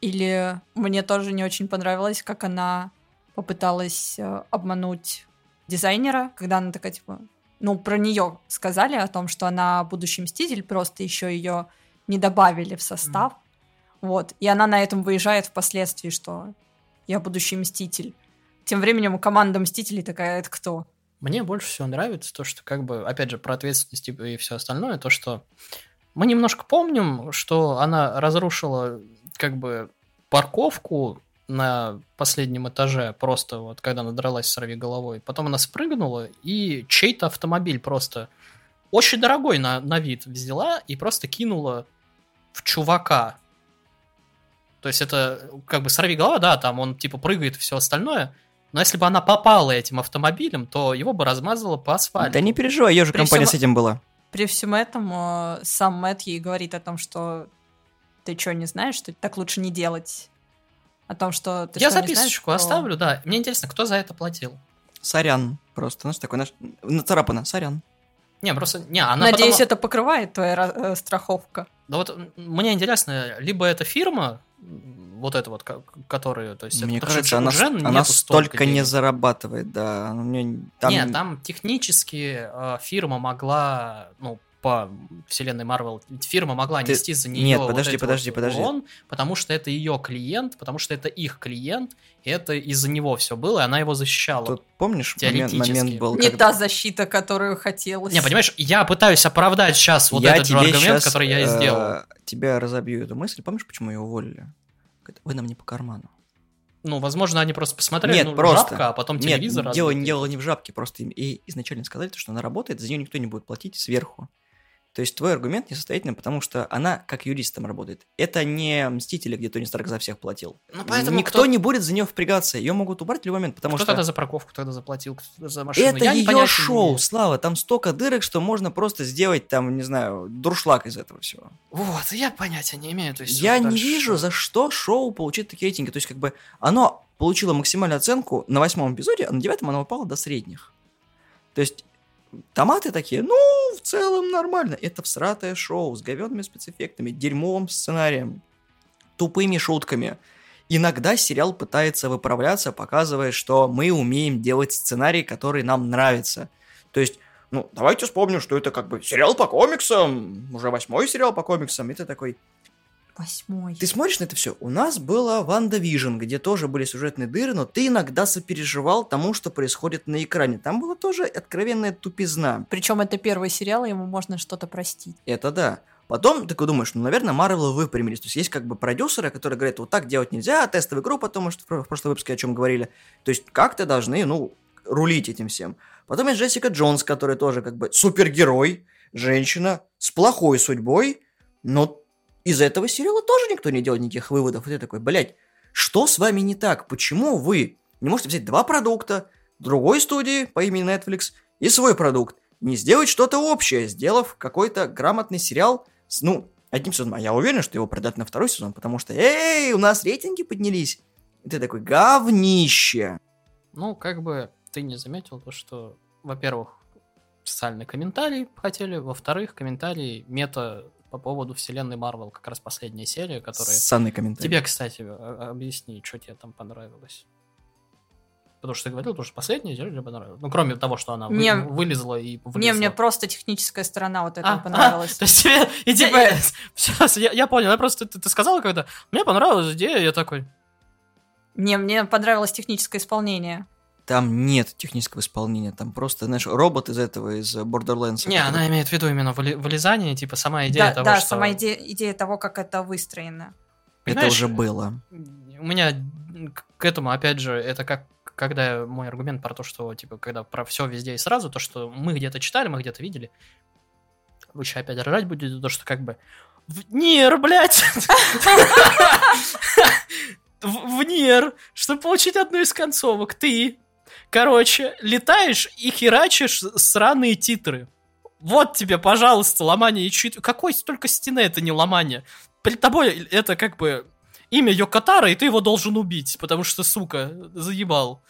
Или мне тоже не очень понравилось, как она попыталась э, обмануть дизайнера, когда она такая, типа, ну, про нее сказали о том, что она будущий мститель, просто еще ее не добавили в состав. Вот. И она на этом выезжает впоследствии, что я будущий мститель. Тем временем команда мстителей такая, это кто? Мне больше всего нравится то, что, как бы, опять же, про ответственность и все остальное, то, что мы немножко помним, что она разрушила, как бы, парковку на последнем этаже, просто вот когда она дралась сорви головой. Потом она спрыгнула, и чей-то автомобиль просто очень дорогой на, на вид взяла и просто кинула в чувака. То есть это как бы сорви голова, да, там он типа прыгает и все остальное, но если бы она попала этим автомобилем, то его бы размазало по асфальту. Да не переживай, ее же При компания всем- с этим была. При всем этом э, сам Мэтт ей говорит о том, что ты что, не знаешь, что так лучше не делать? О том, что ты Я что, не знаешь, записочку что- оставлю, да. Мне интересно, кто за это платил. Сорян. Просто, знаешь, такой наш... Нацарапано, сорян. Не, просто, не, она Надеюсь, потом- это покрывает твоя э, страховка. Да вот мне интересно, либо эта фирма, вот эта вот, ко- которая, то есть... Мне это- кажется, она, она столько не денег. зарабатывает, да. У неё там- Нет, там технически э, фирма могла, ну, по вселенной Марвел, фирма могла Ты- нести за нее Нет, вот подожди, вот подожди. урон, потому что это ее клиент, потому что это их клиент, и это из-за него все было, и она его защищала. Тут, помнишь, момент, момент был, Не когда- та защита, которую хотелось. Не, понимаешь, я пытаюсь оправдать сейчас вот Я этот же аргумент, щас, который я и э, сделал. Тебя разобью эту мысль. Помнишь, почему ее уволили? Вы нам не по карману. Ну, возможно, они просто посмотрели, Нет, ну, просто. жабка, а потом Нет, телевизор дело, разбитый. дело не в жабке, просто им и изначально сказали, что она работает, за нее никто не будет платить сверху. То есть твой аргумент несостоятельный, потому что она как юрист там работает. Это не Мстители, где Тони Старк за всех платил. Ну, поэтому Никто кто- не будет за нее впрягаться. Ее могут убрать в любой момент, потому Кто что тогда за парковку тогда заплатил, кто за машину? это Я не ее не шоу, имею. Слава. Там столько дырок, что можно просто сделать там, не знаю, дуршлаг из этого всего. Вот, я понятия не имею. То есть Я вот не вижу, за что шоу получит такие рейтинги. То есть, как бы, оно получило максимальную оценку на восьмом эпизоде, а на девятом оно упало до средних. То есть, томаты такие, ну, в целом нормально. Это всратое шоу с говенными спецэффектами, дерьмовым сценарием, тупыми шутками. Иногда сериал пытается выправляться, показывая, что мы умеем делать сценарий, который нам нравится. То есть, ну, давайте вспомним, что это как бы сериал по комиксам, уже восьмой сериал по комиксам, и ты такой, Восьмой. ты смотришь на это все? У нас было WandaVision, где тоже были сюжетные дыры, но ты иногда сопереживал тому, что происходит на экране. Там была тоже откровенная тупизна. Причем это первый сериал, ему можно что-то простить. Это да. Потом ты такой думаешь, ну, наверное, Марвел выпрямились. То есть есть как бы продюсеры, которые говорят, вот так делать нельзя, а тестовый групп, о том, что в прошлом выпуске о чем говорили. То есть как-то должны, ну, рулить этим всем. Потом есть Джессика Джонс, которая тоже как бы супергерой, женщина с плохой судьбой, но из этого сериала тоже никто не делает никаких выводов. И ты такой, блядь, что с вами не так? Почему вы не можете взять два продукта другой студии по имени Netflix и свой продукт? Не сделать что-то общее, сделав какой-то грамотный сериал с, ну, одним сезоном. А я уверен, что его продать на второй сезон, потому что, эй, у нас рейтинги поднялись. И ты такой, говнище. Ну, как бы ты не заметил то, что, во-первых, социальный комментарий хотели, во-вторых, комментарий мета по поводу вселенной Марвел, как раз последняя серия, которая... Ссаный комментарий. Тебе, кстати, а- объясни, что тебе там понравилось. Потому что ты говорил, потому что последняя серия тебе понравилась. Ну, кроме того, что она вы- Мне- вылезла и Не, вылезла. мне просто техническая сторона вот этого А, понравилась. а, то есть тебе идея... Типа- Сейчас, я, я понял, я просто... Ты, ты сказала когда... Мне понравилась идея, я такой... Не, мне понравилось техническое исполнение. Там нет технического исполнения, там просто, знаешь, робот из этого, из Borderlands. Не, который- она имеет в виду именно вылезание, типа сама идея да, того, да, что... сама идея, идея того, как это выстроено. Это Понимаешь, уже было. У меня к- этому, опять же, это как когда мой аргумент про то, что, типа, когда про все везде и сразу, то, что мы где-то читали, мы где-то видели, еще опять ржать будете, то, что как бы в НИР, блядь! В в НИР, чтобы получить одну из концовок, ты, короче, летаешь и херачишь сраные титры. Вот тебе, пожалуйста, ломание и чит. Какой столько стены это не ломание? Перед тобой это как бы имя Йокатара, и ты его должен убить, потому что, сука, заебал.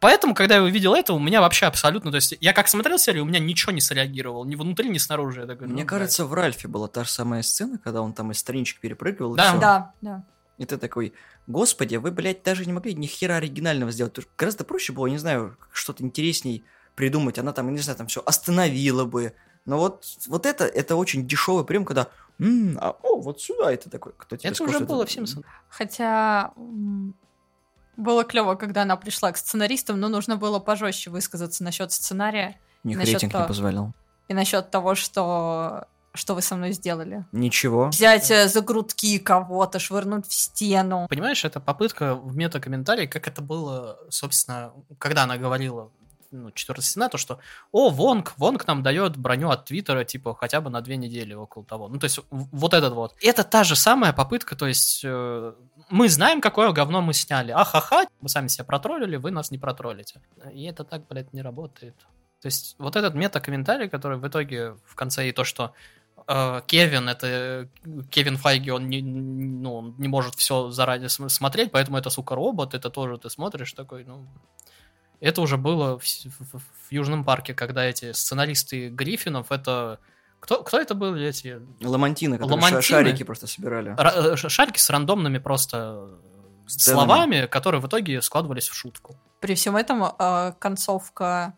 Поэтому, когда я увидел это, у меня вообще абсолютно... То есть, я как смотрел серию, у меня ничего не среагировал. Ни внутри, ни снаружи. Я такой, Мне ну, кажется, в Ральфе была та же самая сцена, когда он там из страничек перепрыгивал. Да. Да, да. И ты такой, господи, вы, блядь, даже не могли ни хера оригинального сделать. Тут Гораздо проще было, не знаю, что-то интересней придумать. Она там, не знаю, там все остановила бы. Но вот, вот это, это очень дешевый прием, когда, «М, а, о, вот сюда это такой. Кто тебе Это сказал, уже было в Симпсонах. Хотя было клево, когда она пришла к сценаристам, но нужно было пожестче высказаться насчет сценария У них насчет рейтинг не того- позволял. и насчет того, что что вы со мной сделали. Ничего. Взять э, за грудки кого-то, швырнуть в стену. Понимаешь, это попытка в мета-комментарии, как это было, собственно, когда она говорила, ну, четвертая стена, то, что, о, Вонг, Вонг нам дает броню от Твиттера, типа, хотя бы на две недели около того. Ну, то есть, вот этот вот. Это та же самая попытка, то есть, э, мы знаем, какое говно мы сняли. Ахаха, мы сами себя протроллили, вы нас не протроллите. И это так, блядь, не работает. То есть, вот этот мета-комментарий, который в итоге в конце и то, что Кевин, это э, Кевин Файги, он не, ну, он не может все заранее см- смотреть, поэтому это, сука, робот, это тоже ты смотришь такой, ну... Это уже было в, в- в Южном парке, когда эти сценаристы Гриффинов, это... Кто, кто это были эти? Ламантины, которые Ламантины? шарики просто собирали. Ра- э, шарики с рандомными просто Сценами. словами, которые в итоге складывались в шутку. При всем этом э, концовка,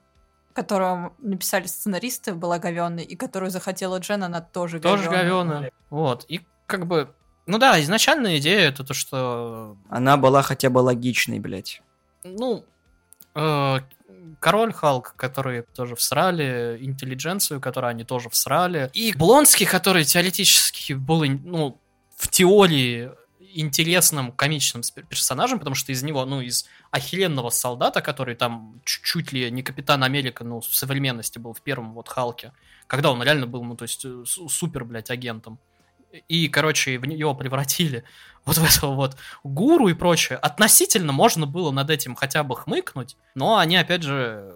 которую написали сценаристы, была говенной, и которую захотела Джен, она тоже Тоже говёная. Вот. И как бы... Ну да, изначальная идея это то, что Она была хотя бы логичной, блядь. ну, э, Король Халк, который тоже всрали, интеллигенцию, которую они тоже всрали, и Блонский, который теоретически был, ну, в теории интересным комичным персонажем, потому что из него, ну, из охеренного солдата, который там чуть- ли не Капитан Америка, ну, в современности был в первом вот Халке, когда он реально был, ну, то есть э, су- супер, блядь, агентом. И, короче, в него превратили вот в этого вот гуру и прочее. Относительно можно было над этим хотя бы хмыкнуть, но они, опять же,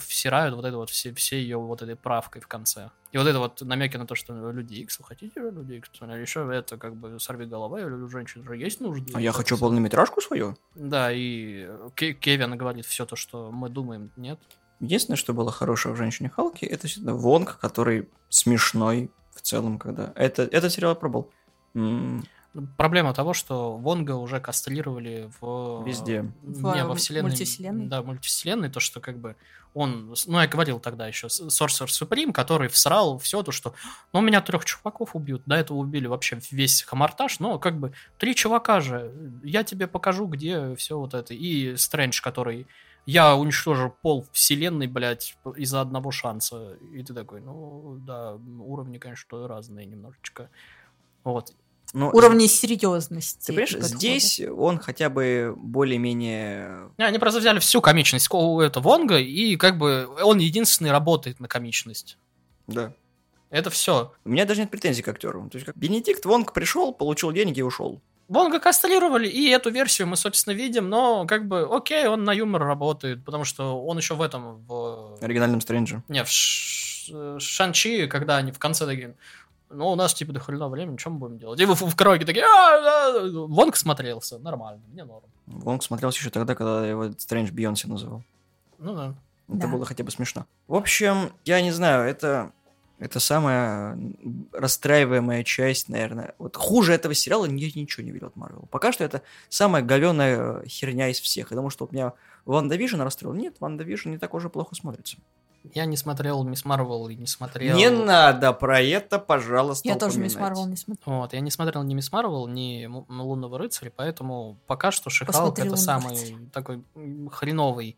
всирают вот это вот все, все ее вот этой правкой в конце. И вот это вот намеки на то, что люди Икс, вы хотите люди Икс? Или еще это как бы сорви голова, или у женщин же есть нужды. А я хочу что- полнометражку свою. Да, и Ке- Кевин говорит все то, что мы думаем, нет. Единственное, что было хорошего в «Женщине Халке», это всегда Вонг, который смешной в целом, когда... Это, этот сериал я пробовал. М, Проблема того, что Вонга уже кастрировали в... Везде. В, не, во вселенной. мультивселенной? Да, мультивселенной, то, что как бы он, ну, я говорил тогда еще, Sorcerer Supreme, который всрал все то, что, ну, меня трех чуваков убьют, до этого убили вообще весь хамартаж, но как бы три чувака же, я тебе покажу, где все вот это. И Стрэндж, который я уничтожу пол вселенной, блядь, из-за одного шанса. И ты такой, ну, да, уровни, конечно, разные немножечко. Вот. Ну, Уровни серьезности. Ты понимаешь, подхода. здесь он хотя бы более-менее... Не, Они просто взяли всю комичность у этого Вонга, и как бы он единственный работает на комичность. Да. Это все. У меня даже нет претензий к актеру. То есть, как Бенедикт Вонг пришел, получил деньги и ушел. Вонга кастрировали, и эту версию мы, собственно, видим, но как бы, окей, он на юмор работает, потому что он еще в этом, в... Оригинальным Стрэнджем. Не, в Ш- Шанчи, когда они в конце такие, ну, у нас, типа, до хрена времени, что мы будем делать? И вы в, в караоке такие, «А, да». Вонг смотрелся, нормально, мне норм. Вонг смотрелся еще тогда, когда его Стрэндж Бейонсе называл. Ну да. Это Да. было хотя бы смешно. В общем, я не знаю, это... Это самая расстраиваемая часть, наверное. Вот хуже этого сериала я ничего не видел от Марвел. Пока что это самая говеная херня из всех. Я думаю, что у меня WandaVision расстроил. Нет, WandaVision не так уже плохо смотрится. Я не смотрел Мисс Марвел и не смотрел... Не надо про это, пожалуйста, Я тоже Мисс упоминать. Марвел не смотрю. Вот, я не смотрел ни Мисс Марвел, ни Лунного рыцаря, поэтому пока что Шихалк это «Лунного самый рыцаря». такой хреновый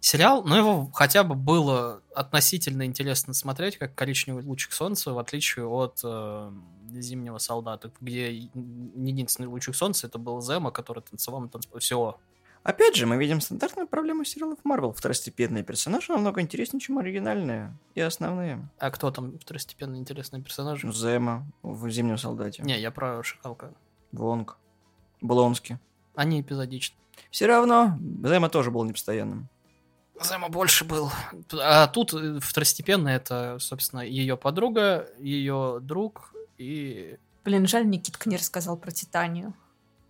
сериал, но его хотя бы было относительно интересно смотреть, как «Коричневый лучик солнца», в отличие от э, «Зимнего солдата», где единственный лучик солнца это был Зема, который танцевал на танцполе. Все. Опять же, мы видим стандартную проблему сериалов Марвел. Второстепенные персонажи намного интереснее, чем оригинальные и основные. А кто там второстепенно интересный персонаж? Ну, Зема в «Зимнем солдате». Не, я про Шихалка. Вонг. Блонски. Они эпизодичны. Все равно Зема тоже был непостоянным. Сэма больше был. А тут э, второстепенно это, собственно, ее подруга, ее друг и... Блин, жаль, Никитка не рассказал про Титанию.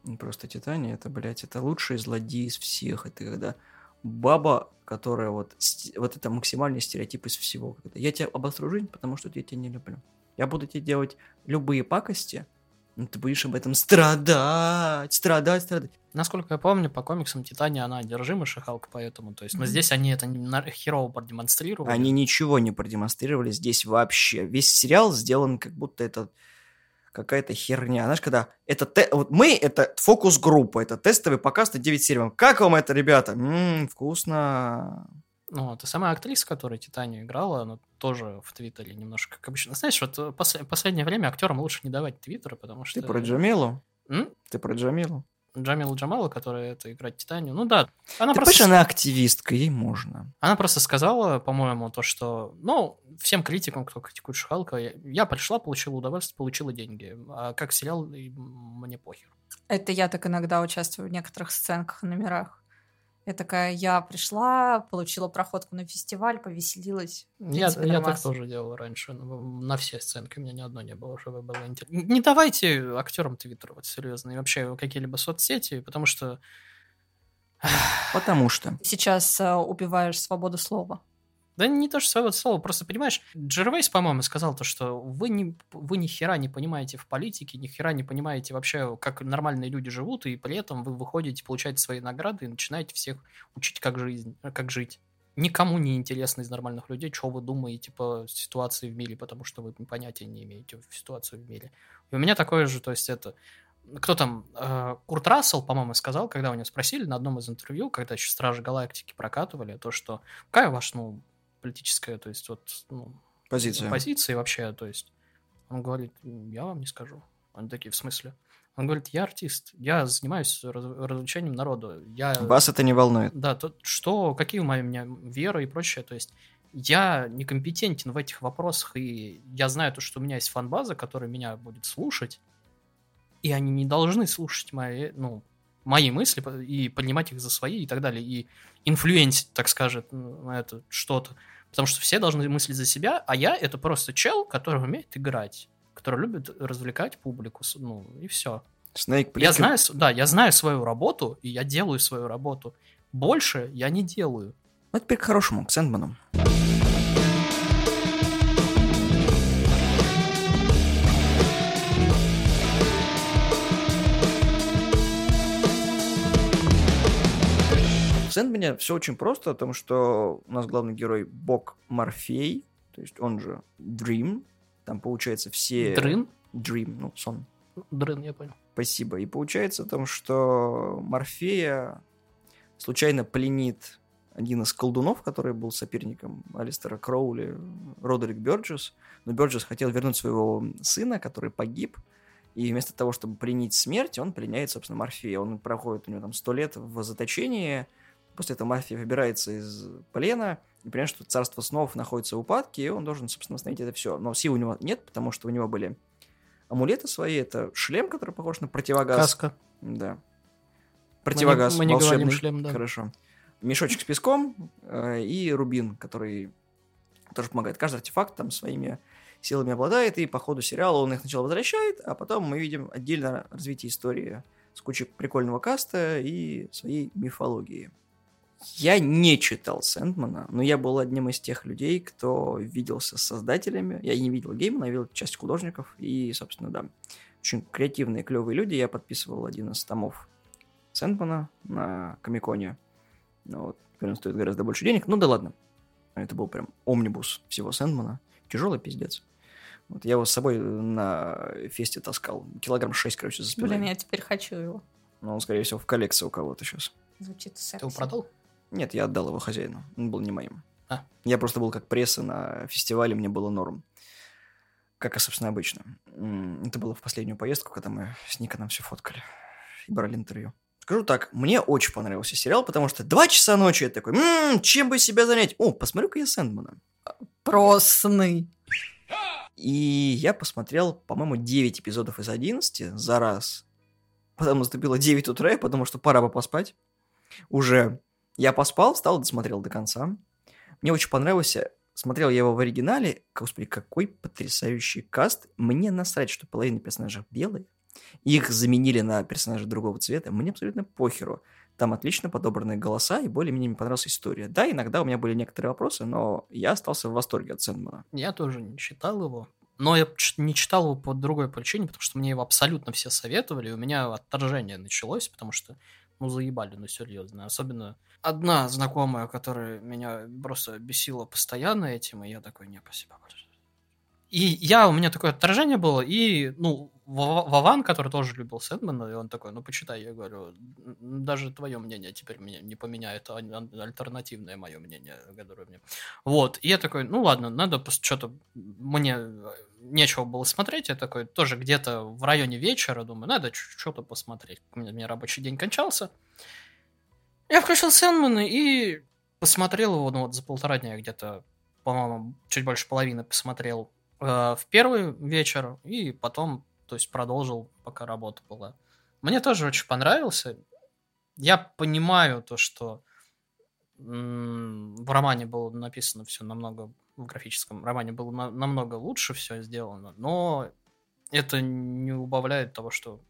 Ну, Просто Титания, это, блядь, это лучший злодей из всех. Это когда баба, которая вот... Вот это максимальный стереотип из всего. Когда я тебя обостру жизнь, потому что я тебя не люблю. Я буду тебе делать любые пакости, но ты будешь об этом страдать, страдать, страдать. Насколько я помню, по комиксам Титания она одержима Шихалка, поэтому, то есть, но здесь они это не херово продемонстрировали. Они ничего не продемонстрировали здесь вообще. Весь сериал сделан как будто это какая-то херня. Знаешь, когда это те- вот мы это фокус-группа, это тестовый показ на 9 серий. Как вам это, ребята? М, вкусно. Ну, вот, и сама актриса, которая Титанию играла, она тоже в Твиттере немножко, как обычно. Знаешь, вот э, пос- последнее время актерам лучше не давать Твиттера, потому что... Ты про Джамилу? М? Ты про Джамилу? Джамила Джамала, которая это играет Титанию. Ну да, она Ты просто... она активистка, ей можно. Она просто сказала, по-моему, то, что, ну, всем критикам, кто критикует Шихалка, я, я пришла, получила удовольствие, получила деньги. А как сериал, мне похер. Это я так иногда участвую в некоторых сценках и номерах. Я такая, я пришла, получила проходку на фестиваль, повеселилась. Я, принципе, я так тоже делал раньше. На все сценки у меня ни одной не было, чтобы было интересно. Не давайте актерам твиттеровать, серьезно, и вообще какие-либо соцсети, потому что... Потому что. Сейчас э, убиваешь свободу слова. Да не то, что свое слово, просто, понимаешь, Джервейс, по-моему, сказал то, что вы ни, вы ни хера не понимаете в политике, ни хера не понимаете вообще, как нормальные люди живут, и при этом вы выходите, получаете свои награды и начинаете всех учить, как, жизнь, как жить. Никому не интересно из нормальных людей, что вы думаете по ситуации в мире, потому что вы понятия не имеете в ситуации в мире. И у меня такое же, то есть это... Кто там? э, Курт Рассел, по-моему, сказал, когда у него спросили на одном из интервью, когда еще Стражи Галактики прокатывали, то, что какая ваша, ну, политическая, то есть вот, ну, Позиция. позиции вообще, то есть он говорит, я вам не скажу. Они такие, в смысле? Он говорит, я артист, я занимаюсь раз- развлечением народа, я... Вас это не волнует. Да, то, что, какие у меня веры и прочее, то есть я некомпетентен в этих вопросах, и я знаю то, что у меня есть фан-база, которая меня будет слушать, и они не должны слушать мои, ну, мои мысли и понимать их за свои и так далее, и инфлюенсить, так скажет, на это что-то. Потому что все должны мыслить за себя, а я это просто чел, который умеет играть, который любит развлекать публику, ну, и все. Снейк Я знаю, да, я знаю свою работу, и я делаю свою работу. Больше я не делаю. Ну, теперь к хорошему, к Сэндману. В Сэндмане все очень просто, потому что у нас главный герой Бог Морфей, то есть он же Dream, там получается все... Дрын? Dream, ну, сон. Дрын, я понял. Спасибо. И получается о том, что Морфея случайно пленит один из колдунов, который был соперником Алистера Кроули, Родерик Бёрджес. Но Бёрджес хотел вернуть своего сына, который погиб, и вместо того, чтобы пленить смерть, он пленяет, собственно, Морфея. Он проходит у него там сто лет в заточении. После этого Морфей выбирается из плена и понимает, что царство снов находится в упадке, и он должен, собственно, восстановить это все. Но сил у него нет, потому что у него были амулеты свои. Это шлем, который похож на противогаз. Каска. Да. Противогаз мы не говорим волшебный. шлем, да. Хорошо. Мешочек с песком э, и рубин, который тоже помогает. Каждый артефакт там своими силами обладает, и по ходу сериала он их сначала возвращает, а потом мы видим отдельно развитие истории с кучей прикольного каста и своей мифологии. Я не читал Сэндмана, но я был одним из тех людей, кто виделся с создателями. Я не видел Геймана, я видел часть художников. И, собственно, да, очень креативные, клевые люди. Я подписывал один из томов Сэндмана на Комиконе. Ну, вот, теперь он стоит гораздо больше денег. Ну да ладно. Это был прям омнибус всего Сэндмана. Тяжелый пиздец. Вот я его с собой на фесте таскал. Килограмм 6, короче, за спиной. Блин, я теперь хочу его. Но он, скорее всего, в коллекции у кого-то сейчас. Звучит секси. Ты его продал? Нет, я отдал его хозяину. Он был не моим. А. Я просто был как пресса на фестивале, мне было норм. Как и, собственно, обычно. Это было в последнюю поездку, когда мы с Никоном все фоткали и брали интервью. Скажу так, мне очень понравился сериал, потому что два часа ночи я такой, «М, чем бы себя занять? О, посмотрю-ка я Сэндмана. Про сны. И я посмотрел, по-моему, 9 эпизодов из 11 за раз. Потом наступило 9 утра, я подумал, что пора бы поспать. Уже Я поспал, встал, досмотрел до конца. Мне очень понравился. Смотрел я его в оригинале. Господи, какой потрясающий каст. Мне насрать, что половина персонажей белые. Их заменили на персонажей другого цвета. Мне абсолютно похеру. Там отлично подобранные голоса, и более-менее мне понравилась история. Да, иногда у меня были некоторые вопросы, но я остался в восторге от Сэндмана. Я тоже не читал его. Но я не читал его по другой причине, потому что мне его абсолютно все советовали, и у меня отторжение началось, потому что, ну, заебали, ну, серьезно. Особенно одна знакомая, которая меня просто бесила постоянно этим, и я такой, не, спасибо. И я, у меня такое отторжение было, и, ну, Ва- Вован, который тоже любил Сэндмана, и он такой, ну, почитай, я говорю, «Н- даже твое мнение теперь меня не поменяет, а а- альтернативное мое мнение, которое мне... Вот, и я такой, ну, ладно, надо что-то... Мне э, нечего было смотреть, я такой тоже где-то в районе вечера, думаю, надо что-то посмотреть. У меня, у меня рабочий день кончался. Я включил Сэндмана и посмотрел его, ну, вот за полтора дня где-то, по-моему, чуть больше половины посмотрел в первый вечер, и потом, то есть, продолжил, пока работа была. Мне тоже очень понравился. Я понимаю то, что в романе было написано все намного, в графическом романе было на- намного лучше все сделано, но это не убавляет того, что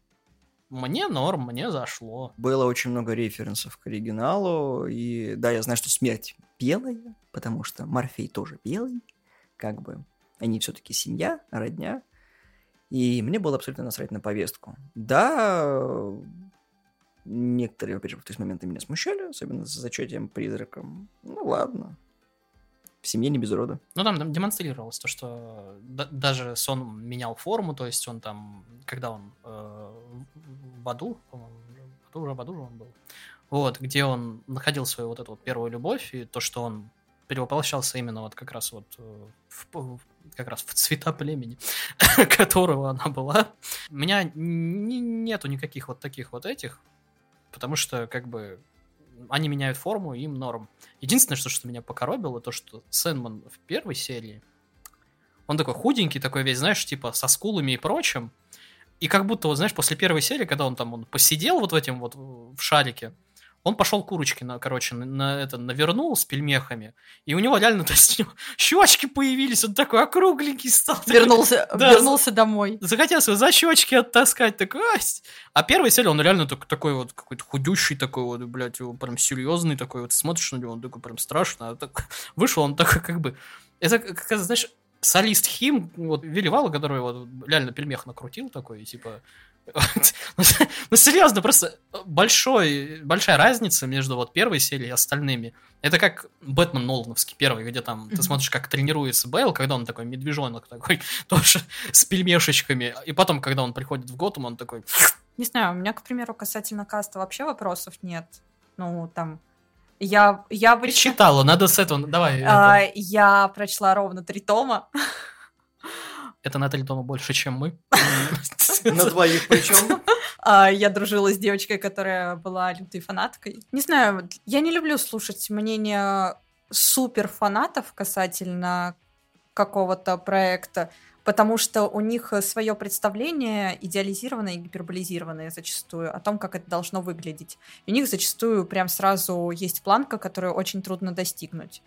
мне норм, мне зашло. Было очень много референсов к оригиналу, и да, я знаю, что смерть белая, потому что Морфей тоже белый, как бы они все-таки семья, родня, и мне было абсолютно насрать на повестку. Да, некоторые, опять же, то есть моменты меня смущали, особенно с зачетием призраком. Ну ладно, в семье не без рода. Ну, там дем- демонстрировалось то, что да- даже Сон менял форму, то есть он там, когда он э, в- аду, по-моему, уже в аду же он был, вот, где он находил свою вот эту вот первую любовь, и то, что он перевоплощался именно вот как раз вот э, в, как раз в цвета племени, которого она была. У меня не- нету никаких вот таких вот этих, потому что как бы они меняют форму, им норм. Единственное, что, что меня покоробило, то, что Сэндман в первой серии, он такой худенький, такой весь, знаешь, типа со скулами и прочим, и как будто, вот, знаешь, после первой серии, когда он там он посидел вот в этим вот в шарике, он пошел курочки, на, короче, на, на это навернул с пельмехами, и у него реально, то есть, щечки появились, он такой округленький стал. Вернулся, Да, вернулся домой. захотелось его за щечки оттаскать, такой! А первая серия, он реально так- такой вот какой-то худющий такой вот, блядь, его прям серьезный такой вот, смотришь на него, он такой прям страшно, а так вышел он такой как бы, это, как, знаешь, солист Хим, вот, Веливала, который вот реально пельмех накрутил такой, типа, ну, серьезно, просто большой, большая разница между вот первой серией и остальными. Это как Бэтмен Нолановский первый, где там ты смотришь, как тренируется Бейл, когда он такой медвежонок такой, тоже с пельмешечками. И потом, когда он приходит в Готэм, он такой... Не знаю, у меня, к примеру, касательно каста вообще вопросов нет. Ну, там, я, я обычно... Читала, надо с этого... Давай. А, это, я прочла ровно три тома. это Наталья дома больше, чем мы. На двоих причем. А, Я дружила с девочкой, которая была лютой фанаткой. Не знаю, я не люблю слушать мнение супер фанатов касательно какого-то проекта, потому что у них свое представление идеализированное и гиперболизированное зачастую о том, как это должно выглядеть. И у них зачастую прям сразу есть планка, которую очень трудно достигнуть.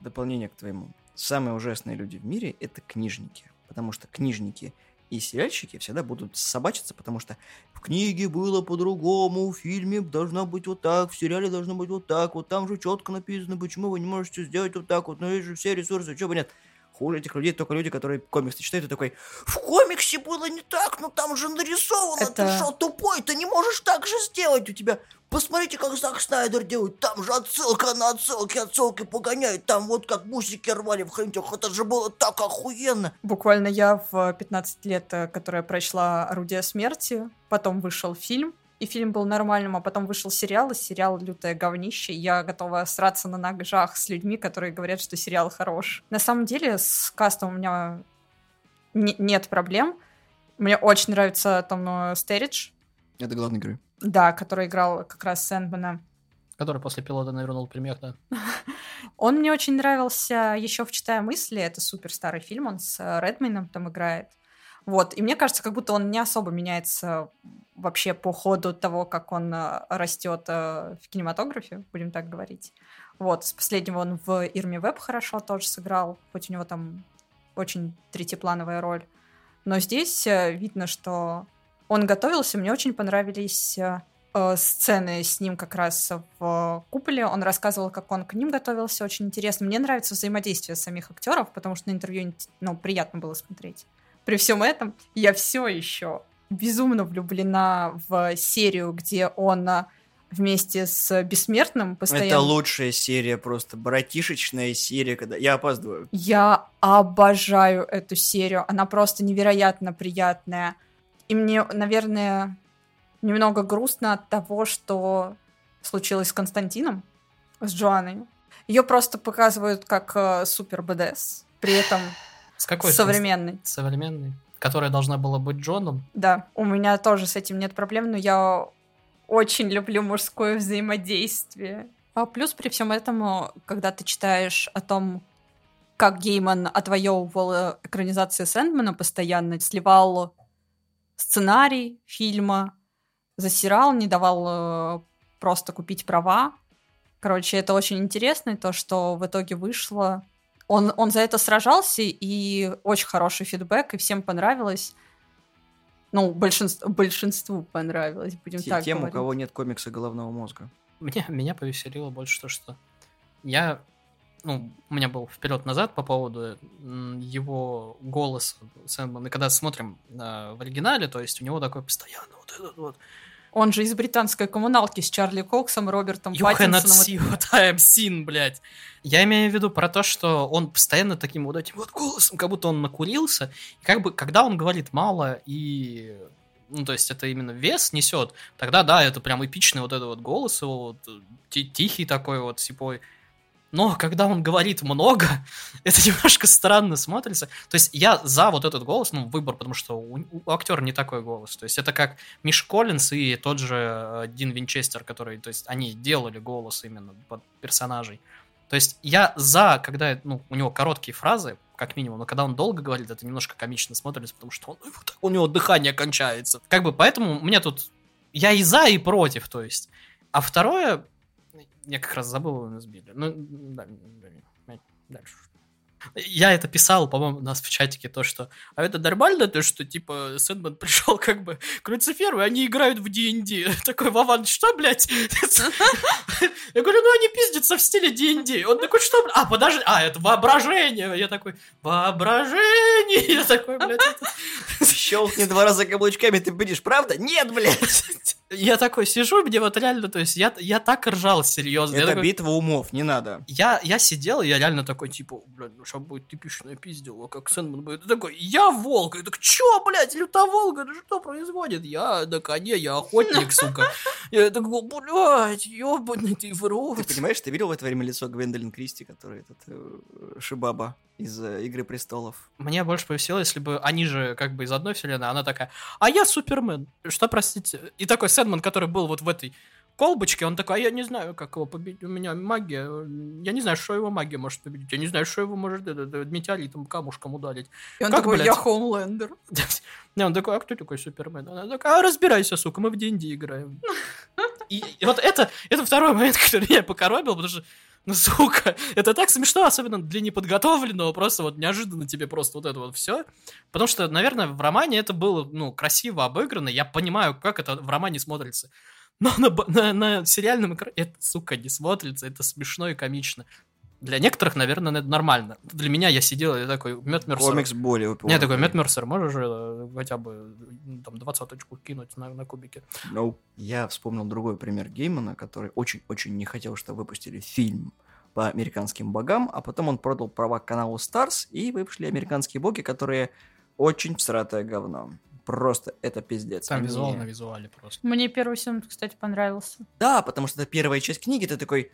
Дополнение к твоему. Самые ужасные люди в мире — это книжники. Потому что книжники и сериальщики всегда будут собачиться, потому что в книге было по-другому, в фильме должна быть вот так, в сериале должно быть вот так, вот там же четко написано, почему вы не можете сделать вот так вот, но есть же все ресурсы, чего бы нет. Хуже этих людей только люди, которые комиксы читают, и такой, в комиксе было не так, но там же нарисовано, ты Это- что, тупой, ты не можешь так же сделать, у тебя Посмотрите, как Зак Снайдер делает. Там же отсылка на отсылки, отсылки погоняет. Там вот как бусики рвали в хрентях. Это же было так охуенно. Буквально я в 15 лет, э, которая прочла «Орудие смерти», потом вышел фильм, и фильм был нормальным, а потом вышел сериал, и сериал «Лютое говнище», и я готова сраться на ножах с людьми, которые говорят, что сериал хорош. На самом деле с кастом у меня не- нет проблем. Мне очень нравится Том э, Стеридж, Это главный герой. да, который играл как раз Сэндмана. Который после пилота навернул пельмех, да. Он мне очень нравился еще в «Читая мысли». Это супер старый фильм, он с э, Редмейном там играет. Вот, и мне кажется, как будто он не особо меняется вообще по ходу того, как он э, растет э, в кинематографе, будем так говорить. Вот, с последнего он в Ирме Веб хорошо тоже сыграл, хоть у него там очень третьеплановая роль. Но здесь э, видно, что он готовился, мне очень понравились э, э, сцены с ним как раз в куполе. Он рассказывал, как он к ним готовился, очень интересно. Мне нравится взаимодействие самих актеров, потому что на интервью ну, приятно было смотреть. При всем этом я все еще безумно влюблена в серию, где он э, вместе с Бессмертным постоянно... Это лучшая серия, просто братишечная серия, когда... Я опаздываю. Я обожаю эту серию, она просто невероятно приятная. И мне, наверное, немного грустно от того, что случилось с Константином, с Джоанной. Ее просто показывают как э, супер БДС, при этом С какой современный. Современный. Которая должна была быть Джоном. Да, у меня тоже с этим нет проблем, но я очень люблю мужское взаимодействие. А плюс при всем этом, когда ты читаешь о том, как Гейман отвоевывал э, экранизации Сэндмана постоянно, сливал сценарий фильма, засирал, не давал э, просто купить права. Короче, это очень интересно, и то, что в итоге вышло. Он, он за это сражался, и очень хороший фидбэк, и всем понравилось. Ну, большинству, большинству понравилось, будем Те- так Тем, у говорить. кого нет комикса головного мозга. Мне, меня повеселило больше то, что я... Ну, у меня был вперед-назад по поводу его голоса Сэндмана. И когда смотрим э, в оригинале, то есть у него такой постоянно вот этот вот Он же из британской коммуналки с Чарли Коксом, Робертом You cannot Паттинсоном. see what I am seen, блядь. Я имею в виду про то, что он постоянно таким вот этим вот голосом, как будто он накурился. И как бы, когда он говорит мало и... Ну, то есть это именно вес несет, тогда, да, это прям эпичный вот этот вот голос его, вот, ти- тихий такой вот, сипой. Но когда он говорит много, это немножко странно смотрится. То есть я за вот этот голос, ну, выбор, потому что у, у актера не такой голос. То есть это как Миш Коллинз и тот же э, Дин Винчестер, который, то есть они делали голос именно под персонажей. То есть я за, когда ну, у него короткие фразы, как минимум, но когда он долго говорит, это немножко комично смотрится, потому что он, ну, у него дыхание кончается. Как бы поэтому мне тут я и за, и против, то есть. А второе, я как раз забыл его сбили. Ну, да, дальше. Я это писал, по-моему, у нас в чатике, то, что... А это нормально, то, что, типа, Сэндман пришел как бы к Люциферу, и они играют в D&D. Такой, Вован, что, блядь? Я говорю, ну они пиздятся в стиле D&D. Он такой, что, А, подожди, а, это воображение. Я такой, воображение. Я такой, блядь, Щелкни два раза каблучками, ты будешь, правда? Нет, блядь! Я такой сижу, мне вот реально, то есть я, я так ржал серьезно. Это такой- битва умов, не надо. я, я сидел, и я реально такой, типа, блядь, ну сейчас будет типичное пиздило, как Сэндман будет. И такой, я волк. Я так, чё, блядь, лютоволк? Это что происходит? Я на коне, я охотник, сука. Я такой, блядь, ёбаный ты в рот. Ты понимаешь, ты видел в это время лицо Гвендолин Кристи, который этот э, Шибаба из э, Игры престолов? Мне больше повесело, если бы они же как бы из одной вселенной, она такая, а я Супермен. Что, простите? И такой Сэндман, который был вот в этой колбочке, он такой, а я не знаю, как его победить, у меня магия, я не знаю, что его магия может победить, я не знаю, что его может это, это, метеоритом, камушком ударить. И он Как, такой, блядь? я Хоумлендер. Не, он такой, а кто такой Супермен? Она такая, а разбирайся, сука, мы в D&D играем. И, и вот это, это второй момент, который меня покоробил, потому что, ну, сука, это так смешно, особенно для неподготовленного, просто вот неожиданно тебе просто вот это вот все. Потому что, наверное, в романе это было, ну, красиво обыграно, я понимаю, как это в романе смотрится. Но на, на, на сериальном экране это, сука, не смотрится, это смешно и комично. Для некоторых, наверное, это нормально. Для меня я сидел и такой, Мэтт Мерсер. Комикс более упорный. Не, такой, Мэтт Мерсер, можешь э, хотя бы там двадцаточку кинуть на, на кубике? No. Я вспомнил другой пример Геймана, который очень-очень не хотел, чтобы выпустили фильм по американским богам, а потом он продал права каналу Stars, и вышли американские боги, которые очень всратое говно. Просто это пиздец. Там Они- визуал на визуале просто. Мне первый сезон, кстати, понравился. Да, потому что это первая часть книги, ты такой,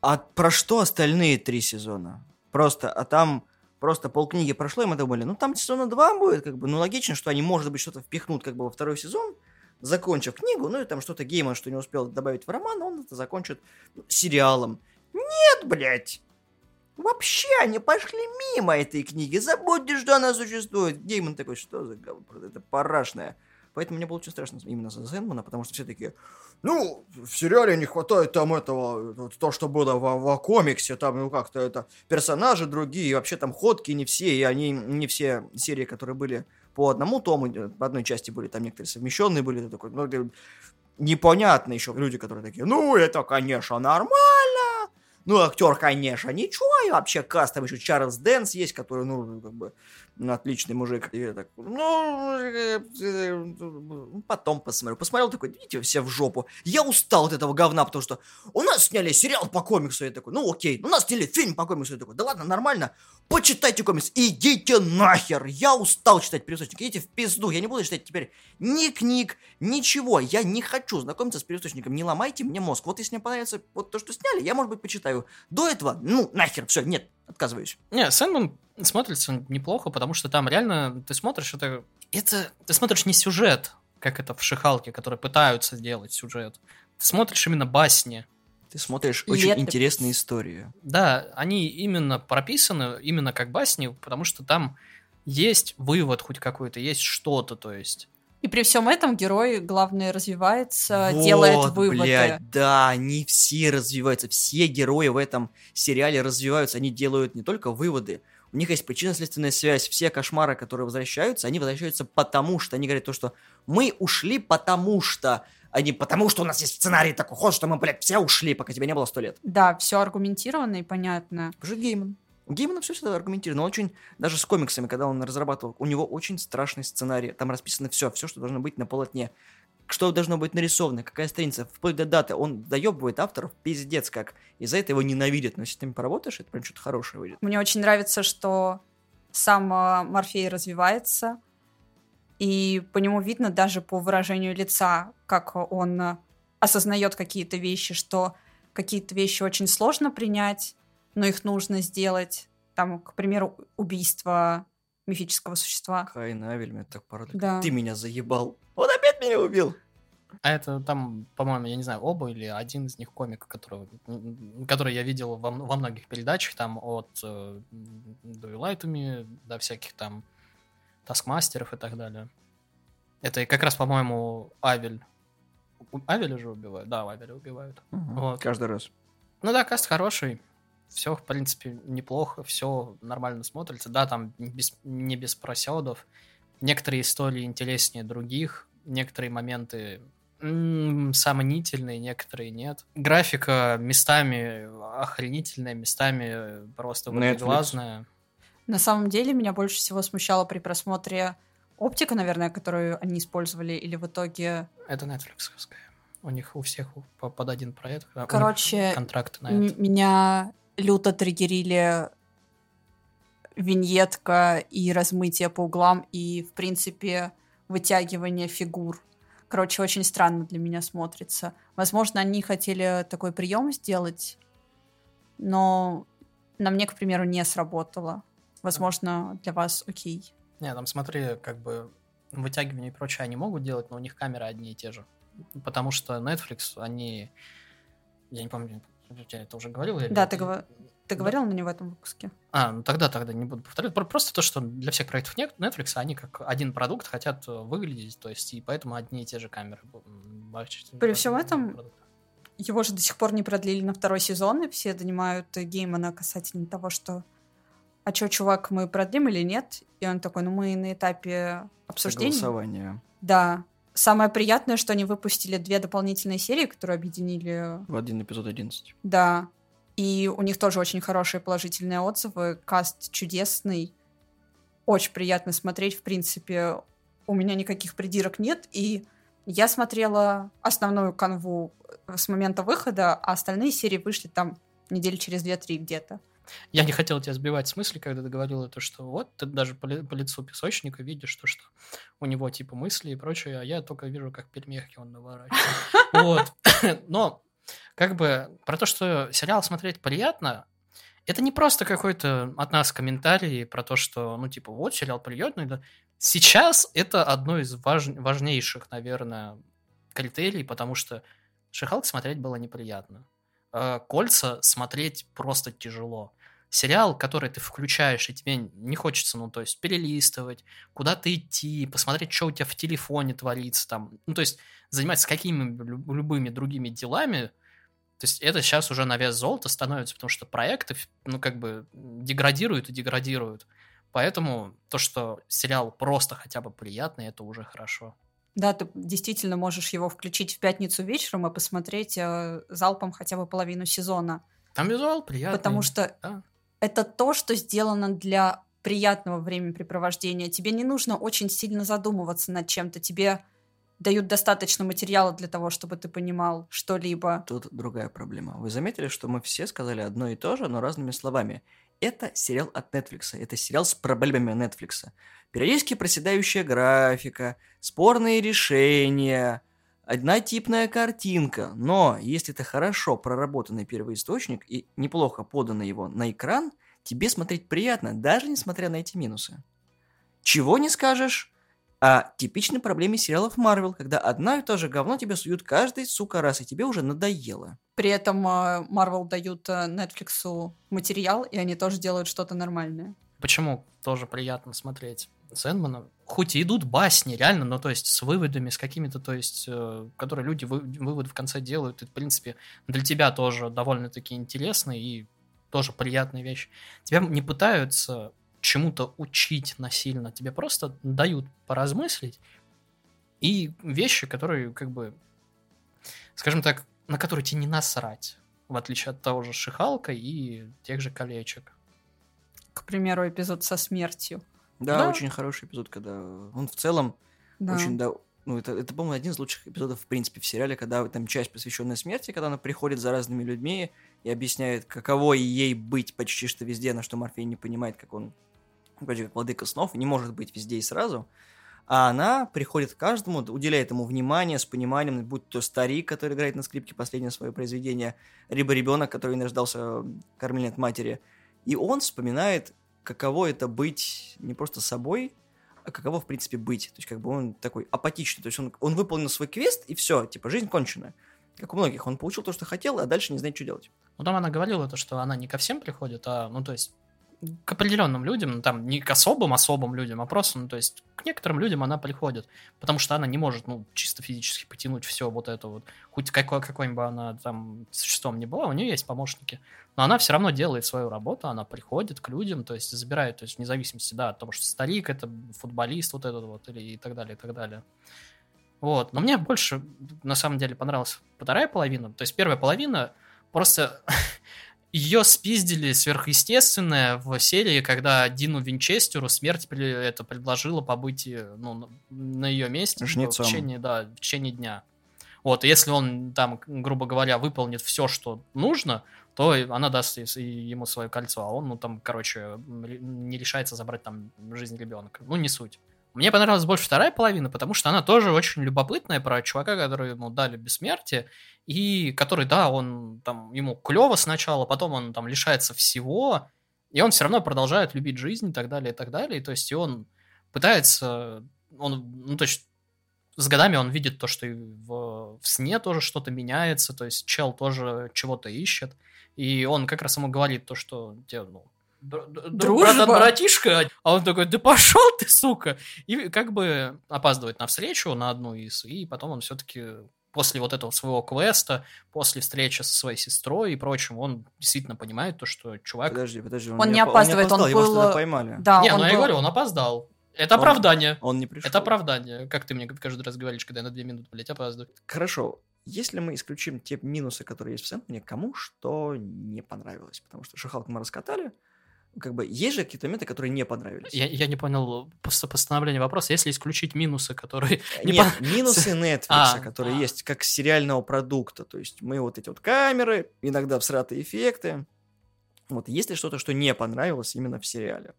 а про что остальные три сезона? Просто, а там просто полкниги прошло, и мы думали, ну там сезона два будет, как бы, ну логично, что они, может быть, что-то впихнут как бы во второй сезон, закончив книгу, ну и там что-то Гейман, что не успел добавить в роман, он это закончит ну, сериалом. Нет, блядь! Вообще они пошли мимо этой книги. Забудьте, что она существует. Гейман такой, что за говно? Это парашное. Поэтому мне было очень страшно именно за Зенмана, потому что все такие, ну, в сериале не хватает там этого, то, что было в, в комиксе, там, ну, как-то это персонажи другие, и вообще там ходки не все, и они не все серии, которые были по одному тому, по одной части были, там некоторые совмещенные были, такой, ну, непонятно еще люди, которые такие, ну, это, конечно, нормально, ну, актер, конечно, ничего, и вообще каст, там еще Чарльз Дэнс есть, который, ну, как бы, отличный мужик. И я так, ну, э, потом посмотрю. Посмотрел такой, идите все в жопу. Я устал от этого говна, потому что у нас сняли сериал по комиксу. Я такой, ну окей. У нас сняли фильм по комиксу. Я такой, да ладно, нормально. Почитайте комикс. Идите нахер. Я устал читать пересточник. Идите в пизду. Я не буду читать теперь ни книг, ничего. Я не хочу знакомиться с пересточником. Не ломайте мне мозг. Вот если мне понравится вот то, что сняли, я, может быть, почитаю. До этого, ну, нахер, все, нет, отказываюсь. Не, Сэндман смотрится неплохо, потому что там реально ты смотришь это... Это... Ты смотришь не сюжет, как это в Шихалке, которые пытаются делать сюжет. Ты смотришь именно басни. Ты смотришь очень Летопись. интересные истории. Да, они именно прописаны, именно как басни, потому что там есть вывод хоть какой-то, есть что-то, то есть. И при всем этом герой, главное, развивается, делает Вот, выводы. блядь, да, они все развиваются, все герои в этом сериале развиваются, они делают не только выводы, у них есть причинно-следственная связь, все кошмары, которые возвращаются, они возвращаются потому что, они говорят то, что мы ушли потому что, а не потому что у нас есть сценарий такой ход, что мы, блядь, все ушли, пока тебя не было сто лет. Да, все аргументированно и понятно. Уже Гейман. У Геймана все всегда аргументировано. Он очень, даже с комиксами, когда он разрабатывал, у него очень страшный сценарий. Там расписано все, все, что должно быть на полотне. Что должно быть нарисовано, какая страница, вплоть до даты. Он доебывает авторов пиздец как. И за это его ненавидят. Но если ты с ним поработаешь, это прям что-то хорошее выйдет. Мне очень нравится, что сам а, Морфей развивается, и по нему видно даже по выражению лица, как он а, осознает какие-то вещи, что какие-то вещи очень сложно принять, но их нужно сделать. Там, к примеру, убийство мифического существа. Кайн Авель меня так порадует. Да. Ты меня заебал. Он опять меня убил. А это там, по-моему, я не знаю, оба или один из них комик, которого, м, который я видел во, во многих передачах, там от э, Дуэлайтами до всяких там таскмастеров и так далее. Это и как раз, по-моему, Авель. Авеля же убивают? Да, Авеля убивают. Вот. Каждый раз. Ну да, каст хороший. Все, в принципе, неплохо, все нормально смотрится. Да, там не без, не без проседов. Некоторые истории интереснее других, некоторые моменты м, сомнительные, некоторые нет. Графика местами охренительная, местами просто выглазная. На самом деле меня больше всего смущало при просмотре оптика, наверное, которую они использовали, или в итоге... Это Netflix. У них у всех по- под один проект. а Короче, контракты на М- это. меня люто триггерили виньетка и размытие по углам, и, в принципе, вытягивание фигур. Короче, очень странно для меня смотрится. Возможно, они хотели такой прием сделать, но на мне, к примеру, не сработало. Возможно, для вас окей. Не, там смотри, как бы вытягивание и прочее они могут делать, но у них камеры одни и те же. Потому что Netflix, они... Я не помню, я это уже говорил? Да, ты, гова- ты Да. говорил мне в этом выпуске? А, ну тогда, тогда не буду повторять. Про- Просто то, что для всех проектов нет Netflix, они как один продукт хотят э, выглядеть, то есть и поэтому одни и те же камеры. При всем этом- продукт. Его же до сих пор не продлили на второй сезон, и все донимают Геймана касательно того, что а чё, чувак, мы продлим или нет? И он такой, ну мы на этапе обсуждения. Согласование. Да. Самое приятное, что они выпустили две дополнительные серии, которые объединили, В один эпизод 11. да. И у них тоже очень хорошие положительные отзывы. Каст чудесный. Очень приятно смотреть, в принципе. У меня никаких придирок нет, и я смотрела основную канву э, с момента выхода, а остальные серии вышли там недели через 2-3 где-то. Я не хотел тебя сбивать с мысли, когда ты говорила то, что вот ты даже по, ли- по лицу песочника видишь то, что у него типа мысли и прочее, а я только вижу, как пельмехи он наворачивает. Вот. Но как бы про то, что сериал смотреть приятно, это не просто какой-то от нас комментарий про то, что, ну, типа, вот, сериал приятный, да. Сейчас это одно из важ- важнейших, наверное, критерий, потому что Шихалк смотреть было неприятно. Э, Кольца смотреть просто тяжело. сериал, который ты включаешь, и тебе не хочется, ну, то есть, перелистывать, куда-то идти, посмотреть, что у тебя в телефоне творится там, ну, то есть, заниматься какими любыми другими делами, то есть это сейчас уже на вес золота становится, потому что проекты, ну, как бы деградируют и деградируют. Поэтому то, что сериал просто хотя бы приятный, это уже хорошо. Да, ты действительно можешь его включить в пятницу вечером и посмотреть э, залпом хотя бы половину сезона. Там визуал приятный. Потому что да. это то, что сделано для приятного времяпрепровождения. Тебе не нужно очень сильно задумываться над чем-то. Тебе дают достаточно материала для того, чтобы ты понимал что-либо. Тут другая проблема. Вы заметили, что мы все сказали одно и то же, но разными словами. Это сериал от Netflix. Это сериал с проблемами Netflix. Периодически проседающая графика, спорные решения, однотипная картинка. Но если это хорошо проработанный первоисточник и неплохо подано его на экран, тебе смотреть приятно, даже несмотря на эти минусы. Чего не скажешь о типичной проблеме сериалов Марвел, когда одна и то же говно тебе суют каждый, сука, раз, и тебе уже надоело. При этом Марвел дают э, Netflix материал, и они тоже делают что-то нормальное. Почему тоже приятно смотреть Сэндмана? Хоть и идут басни, реально, но то есть с выводами, с какими-то, то есть, э, которые люди вы, выводы в конце делают, и, в принципе, для тебя тоже довольно-таки интересно и тоже приятная вещь. Тебя не пытаются чему-то учить насильно, тебе просто дают поразмыслить, и вещи, которые, как бы, скажем так, на которые тебе не насрать, в отличие от того же Шихалка и тех же колечек. К примеру, эпизод со смертью. Да, да. очень хороший эпизод, когда он в целом Да. очень, да, ну, это, это, по-моему, один из лучших эпизодов, в принципе, в сериале, когда там часть, посвященная смерти, когда она приходит за разными людьми и объясняет, каково ей быть почти что везде, на что Морфей не понимает, как он вроде как владыка снов, не может быть везде и сразу. А она приходит к каждому, уделяет ему внимание, с пониманием, будь то старик, который играет на скрипке последнее свое произведение, либо ребенок, который не рождался от матери. И он вспоминает, каково это быть не просто собой, а каково, в принципе, быть. То есть, как бы он такой апатичный. То есть, он, он выполнил свой квест, и все, типа, жизнь кончена. Как у многих. Он получил то, что хотел, а дальше не знает, что делать. Ну, там она говорила то, что она не ко всем приходит, а, ну, то есть, к определенным людям, ну, там, не к особым-особым людям, а просто, ну, то есть, к некоторым людям она приходит, потому что она не может, ну, чисто физически потянуть все вот это вот, хоть какой, какой-нибудь она там существом не была, у нее есть помощники, но она все равно делает свою работу, она приходит к людям, то есть, забирает, то есть, вне зависимости, да, от того, что старик, это футболист вот этот вот, или и так далее, и так далее. Вот, но мне больше, на самом деле, понравилась вторая половина, то есть, первая половина просто ее спиздили сверхъестественное в серии, когда Дину Винчестеру смерть это предложила побыть э, ну, на- ее месте типа, в Жнецом. течение, да, в течение дня. Вот, если он там, грубо говоря, выполнит все, что нужно, то она даст ему свое кольцо, а он, ну, там, короче, не решается забрать там жизнь ребенка. Ну, не суть. Мне понравилась больше вторая половина, потому что она тоже очень любопытная про чувака, который ему дали бессмертие, и который, да, он там, ему клево сначала, потом он там лишается всего, и он все равно продолжает любить жизнь и так далее, и так далее. И, то есть, и он пытается, он, ну, то есть, с годами он видит то, что и в, в сне тоже что-то меняется, то есть чел тоже чего-то ищет, и он как раз ему говорит то, что тебе, ну, Дружба. брат- братишка, а он такой, да пошел ты, сука, и как бы опаздывает на встречу на одну из, и потом он все-таки после вот этого своего квеста, после встречи со своей сестрой и прочим, он действительно понимает то, что чувак... Подожди, подожди. Он не опаздывает, он опоздал, его был, что-то э, поймали. Да, не, он ну я был- говорю, он опоздал. Это Он- оправдание. Он не пришел. Это оправдание. Как ты мне каждый раз говоришь, когда я на две минуты, блядь, опаздываю. Хорошо. Если мы исключим те минусы, которые есть в Сэндмане, кому что не понравилось? Потому что Шихалку мы раскатали. Как бы есть же какие-то моменты, которые не понравились. Я, я не понял пос- постановление вопроса. Если исключить минусы, которые... не Нет, пон- минусы Netflix, А, которые а. есть как сериального продукта. То есть мы вот эти вот камеры, иногда всратые эффекты. Вот есть ли что-то, что не понравилось именно в сериале?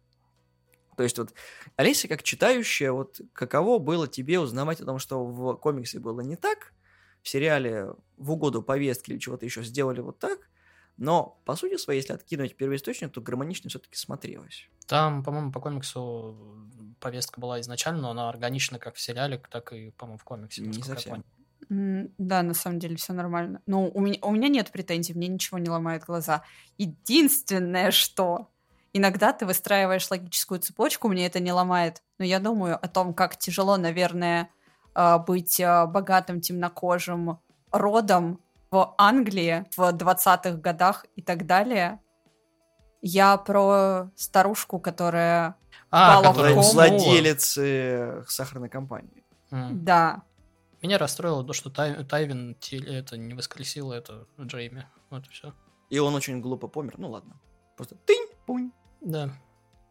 То есть вот Олеся, как читающая, вот каково было тебе узнавать о том, что в комиксе было не так, в сериале в угоду повестки или чего-то еще сделали вот так, но, по сути своей, если откинуть первоисточник, то гармонично все-таки смотрелось. Там, по-моему, по комиксу повестка была изначально, но она органична как в сериале, так и, по-моему, в комиксе. Не совсем. Да, на самом деле все нормально. Ну, у меня, у меня нет претензий, мне ничего не ломает глаза. Единственное, что иногда ты выстраиваешь логическую цепочку, мне это не ломает. Но я думаю о том, как тяжело, наверное, а, быть а, богатым темнокожим родом в Англии в 20-х годах и так далее. Я про старушку, которая... А, Баллов который ком. уснула. Владелец э, сахарной компании. М. Да, Меня расстроило то, что Тай- Тайвин это не воскресила это Джейми. Вот и все. И он очень глупо помер. Ну ладно. Просто тынь, пунь. Да.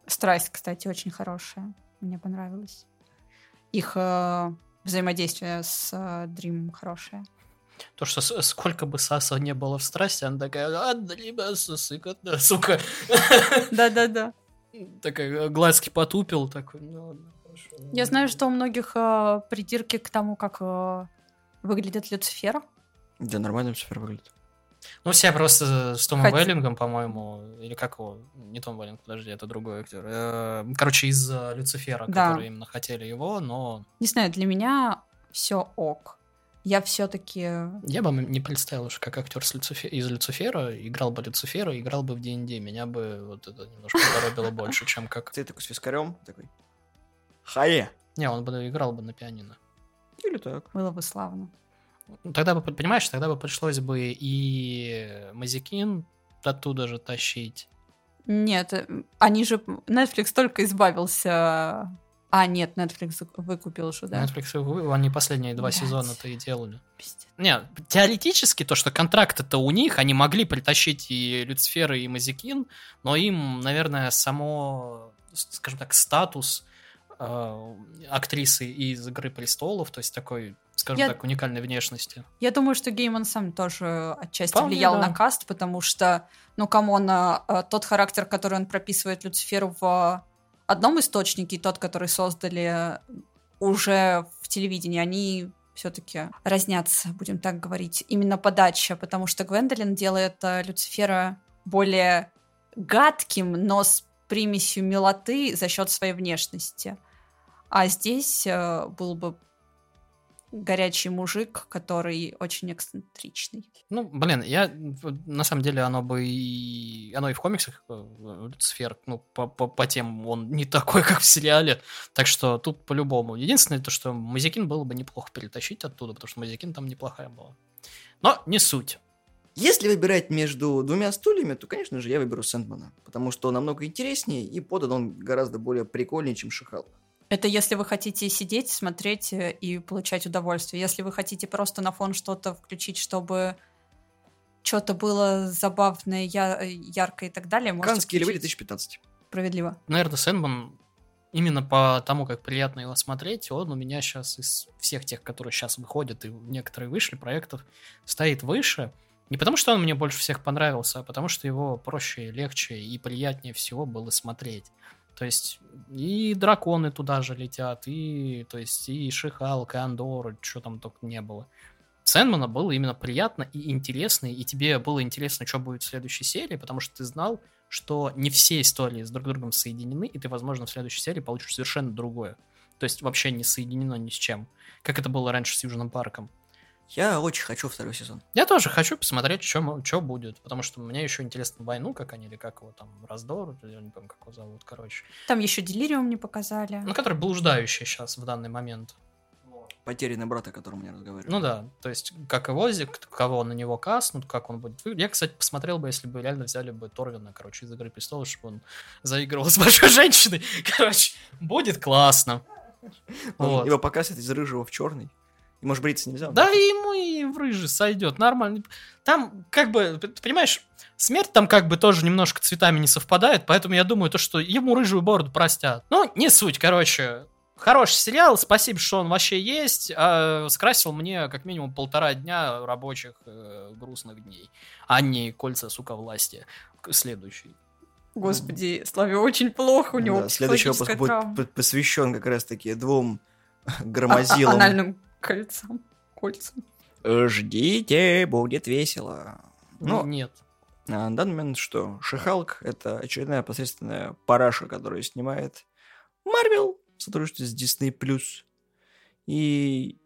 Страсть, кстати, очень хорошая. Мне понравилось. Их э, взаимодействие с э, Дрим хорошее. То, что сколько бы Саса не было в страсти, она такая, ладно, ребят, сыкотно, сука. Да-да-да. Такая, э, глазки потупил, такой, ну ладно, хорошо. Я знаю, что у многих э, придирки к тому, как э, выглядит Люцифер. Да, нормально все выглядит. Ну, все просто с Томом Хоть- Веллингом, по-моему, или как его, не Том Веллинг, подожди, это другой актер. Короче, из Люцифера, Да. которые именно хотели его, но Не знаю, для меня все ок. Я все-таки... я бы не представил, что как актер с Люцифе- из Люцифера играл бы Люцифера, играл бы в D&D. Меня бы вот это немножко коробило больше, чем как... Ты такой с вискарем, такой. Хае. Не, он бы играл бы на пианино. Или так. Было бы славно. Ну, Тогда бы, понимаешь, тогда бы пришлось бы и Мазикин оттуда же тащить. Нет, э, они же... Netflix только избавился... А, нет, Netflix выкупил уже, да? Netflix, вы- они последние два сезона-то и делали. Пиздец. Не, теоретически то, что контракты-то у них, они могли притащить и Люцифера, и Мазикин, но им, наверное, само, скажем так, статус э, актрисы из «Игры престолов», то есть такой, скажем Я- так, уникальной внешности. Я думаю, что Гейман сам тоже отчасти Вполне, влиял да. на каст, потому что, ну, come on, а, а, тот характер, который он прописывает Люциферу в одном источнике, тот, который создали уже в телевидении, они все-таки разнятся, будем так говорить. Именно подача, потому что Гвендолин делает а, Люцифера более гадким, но с примесью милоты за счет своей внешности. А здесь э, был бы горячий мужик, который очень эксцентричный. Ну, блин, я на самом деле оно бы и оно и в комиксах э, Люцифер, ну по, по, по тем он не такой, как в сериале, так что тут по-любому. Единственное то, что Мазикин было бы неплохо перетащить оттуда, потому что Мазикин там неплохая была. Но не суть. Если выбирать между двумя стульями, то, конечно же, я выберу Сэндмана. Потому что он намного интереснее и подан он гораздо более прикольнее, чем Шихал. Это если вы хотите сидеть, смотреть э, и получать удовольствие. Если вы хотите просто на фон что-то включить, чтобы что-то было забавное, я- яркое и так далее, можете Канские львы включить. 2015. Справедливо. Наверное, Сэндман именно по тому, как приятно его смотреть, он у меня сейчас из всех тех, которые сейчас выходят, и некоторые вышли проектов, стоит выше. Не потому, что он мне больше всех понравился, а потому, что его проще, легче и приятнее всего было смотреть. То есть и драконы туда же летят, и, то есть, и Шихалк, и Андор, что там только не было. Сэндмана было именно приятно и интересно, и тебе было интересно, что будет в следующей серии, потому что ты знал, что не все истории с друг другом соединены, и ты, возможно, в следующей серии получишь совершенно другое. То есть вообще не соединено ни с чем. Как это было раньше с Южным парком. Я очень хочу второй сезон. Я тоже хочу посмотреть, что будет, потому что мне еще интересно войну, как они, или как его там, раздор, я не помню, как его зовут, короче. Там еще Делириум не показали. Ну, который блуждающий сейчас в данный момент. Потерянный брат, о котором я разговаривал. Ну да, то есть как его, кого на него каснут, как он будет выглядеть. Я, кстати, посмотрел бы, если бы реально взяли бы Торвина, короче, из Игры Престолов, чтобы он заигрывал с большой женщиной. Короче, будет классно. Он Вот. Его показывают из рыжего в черный. И может бриться нельзя. Да и ему и в рыжий сойдет, нормально. Там, как бы, ты понимаешь, смерть там как бы тоже немножко цветами не совпадает, поэтому я думаю, то, что ему рыжую бороду простят. Ну, не суть, короче. Хороший сериал, спасибо, что он вообще есть. а скрасил мне как минимум полтора дня рабочих э, грустных дней, а не кольца, сука, власти. Следующий. Господи, Славе очень плохо, у него Да, следующий выпуск будет травма. п- посвящен как раз-таки двум А- а- громозилам. Анальным кольцам. Кольцам. Ждите, будет весело. Ну, нет. на данный момент что? Шихалк — это очередная посредственная параша, которую снимает Марвел в сотрудничестве с Disney+. И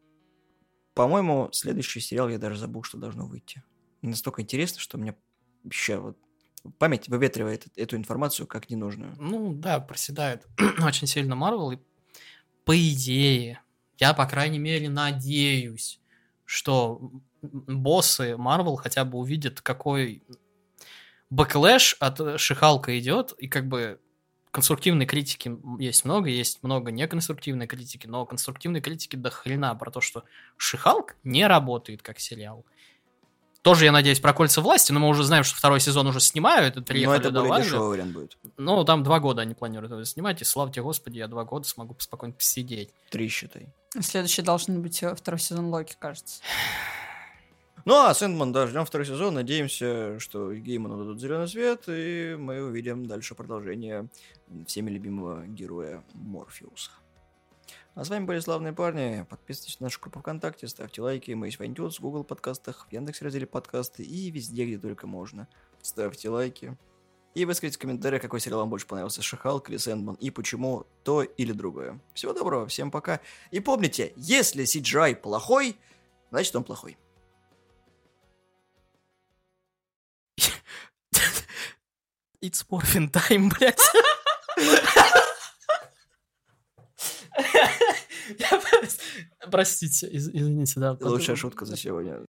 По-моему, следующий сериал я даже забыл, что должно выйти. Настолько интересно, что мне вообще вот память выветривает эту информацию как ненужную. Ну да, проседает очень сильно Марвел. И по идее, я, по крайней мере, надеюсь, что боссы Марвел хотя бы увидят, какой backlash от She-Hulk а идет, и как бы конструктивной критики есть много, есть много неконструктивной критики, но конструктивной критики до хрена про то, что She-Hulk не работает как сериал. Тоже, я надеюсь, про кольца власти, но мы уже знаем, что второй сезон уже снимают, это Но это более дешевый вариант будет. Ну, там два года они планируют это снимать, и славьте господи, я два года смогу спокойно посидеть. Три, считай. Следующий должен быть э, второй сезон Локи, кажется. Ну, а Сэндман, да, ждем второй сезон. Надеемся, что Гейману дадут зеленый свет, и мы увидим дальше продолжение всеми любимого героя Морфеуса. А с вами были славные парни. Подписывайтесь на нашу группу ВКонтакте, ставьте лайки. Мы есть в iTunes, в Google подкастах, в Яндекс разделе подкасты и везде, где только можно. Ставьте лайки. И выскажите в комментариях, какой сериал вам больше понравился, Шахалк или Сэндман, и почему то или другое. Всего доброго, всем пока. И помните, если CGI плохой, значит он плохой. It's morphin time, блядь. Простите, из- извините, да. Лучшая шутка за сегодня.